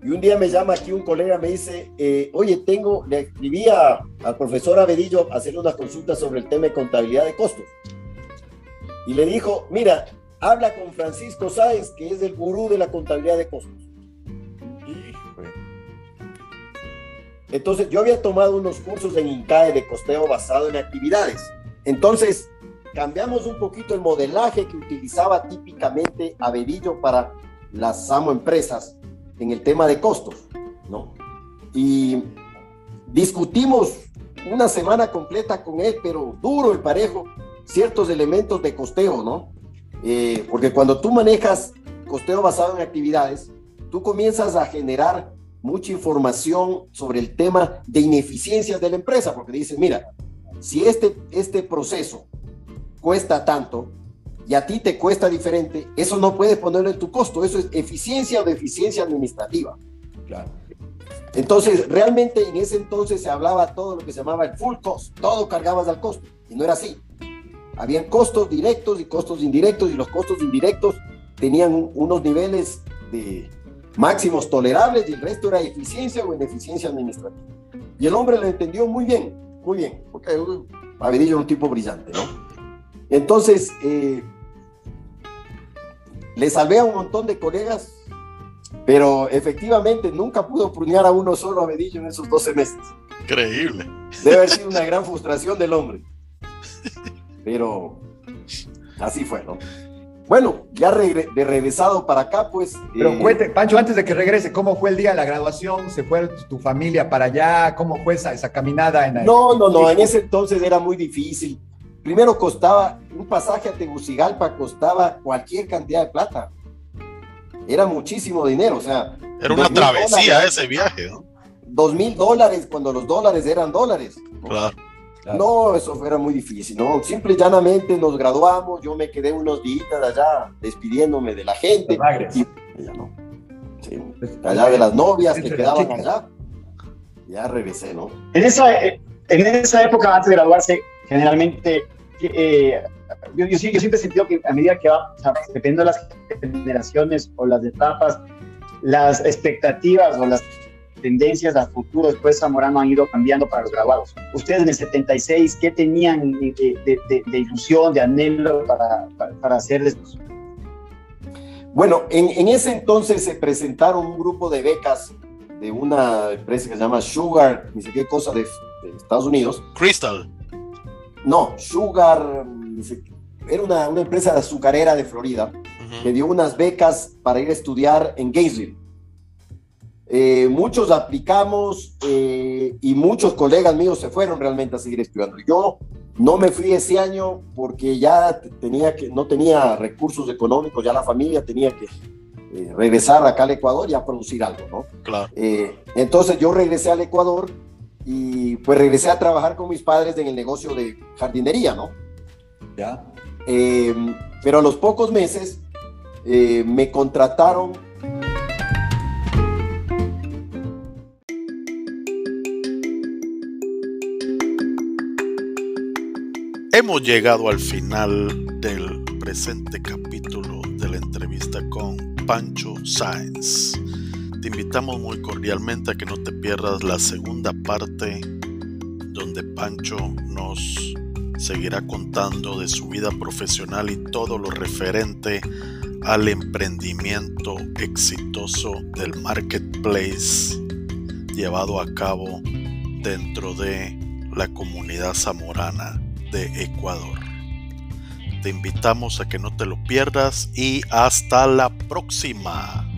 Y un día me llama aquí un colega, me dice, eh, oye, tengo, le escribí a- al profesor Abedillo a hacerle unas consultas sobre el tema de contabilidad de costos. Y le dijo, mira, habla con Francisco Sáez, que es el gurú de la contabilidad de costos. Entonces, yo había tomado unos cursos en INCAE de costeo basado en actividades. Entonces, cambiamos un poquito el modelaje que utilizaba típicamente Abedillo para las SAMO empresas en el tema de costos, ¿no? Y discutimos una semana completa con él, pero duro y parejo, ciertos elementos de costeo, ¿no? Eh, porque cuando tú manejas costeo basado en actividades, tú comienzas a generar mucha información sobre el tema de ineficiencias de la empresa, porque dices, mira, si este, este proceso cuesta tanto y a ti te cuesta diferente, eso no puedes ponerlo en tu costo, eso es eficiencia o deficiencia administrativa. Claro. Entonces, realmente en ese entonces se hablaba todo lo que se llamaba el full cost, todo cargabas al costo, y no era así. Habían costos directos y costos indirectos, y los costos indirectos tenían un- unos niveles de máximos tolerables y el resto era eficiencia o ineficiencia administrativa. Y el hombre lo entendió muy bien, muy bien, porque Abedillo era un tipo brillante, ¿no? Entonces, eh, le salvé a un montón de colegas, pero efectivamente nunca pudo prunear a uno solo a Abedillo en esos 12 meses. Increíble. Debe haber sido una gran frustración del hombre. Pero así fue, ¿no? Bueno, ya regre- de regresado para acá, pues. Pero eh, cuente, Pancho, antes de que regrese, ¿cómo fue el día de la graduación? ¿Se fue tu, familia para allá? ¿Cómo fue esa, esa caminada en No, no, no, en ese entonces era muy difícil. Primero costaba, un pasaje a Tegucigalpa costaba cualquier cantidad de plata. Era muchísimo dinero, o sea, Era una travesía dólares. ese viaje, ¿no? dos mil dólares cuando los dólares eran dólares. ¿no? Claro. Claro. No, eso era muy difícil, ¿no? Simple y llanamente nos graduamos, yo me quedé unos días allá despidiéndome de la gente. Y ya no. Sí, allá de las novias que quedaban allá. Ya regresé, ¿no? En esa, eh, en esa época, antes de graduarse, generalmente, eh, yo, yo, yo siempre he sentido que a medida que va, o sea, dependiendo de las generaciones o las etapas, las expectativas o las tendencias a futuro después de Zamorano han ido cambiando para los graduados. Ustedes en el 76, ¿qué tenían de, de- de- de ilusión, de anhelo para, para, para hacer después? Bueno, en, en ese entonces se presentaron un grupo de becas de una empresa que se llama Sugar, ni sé qué cosa de, de Estados Unidos. Crystal. No, Sugar, era una, una empresa azucarera de Florida. Que dio unas becas para ir a estudiar en Gainesville. Eh, muchos aplicamos eh, y muchos colegas míos se fueron realmente a seguir estudiando. Yo no me fui ese año porque ya tenía que, no tenía recursos económicos, ya la familia tenía que eh, regresar acá al Ecuador y a producir algo, ¿no? Claro. entonces yo regresé al Ecuador y pues regresé a trabajar con mis padres en el negocio de jardinería, ¿no? Ya. pero a los pocos meses me contrataron Hemos llegado al final del presente capítulo de la entrevista con Pancho Sáenz. Te invitamos muy cordialmente a que no te pierdas la segunda parte donde Pancho nos seguirá contando de su vida profesional y todo lo referente al emprendimiento exitoso del marketplace llevado a cabo dentro de la comunidad zamorana de Ecuador. Te invitamos a que no te lo pierdas y hasta la próxima.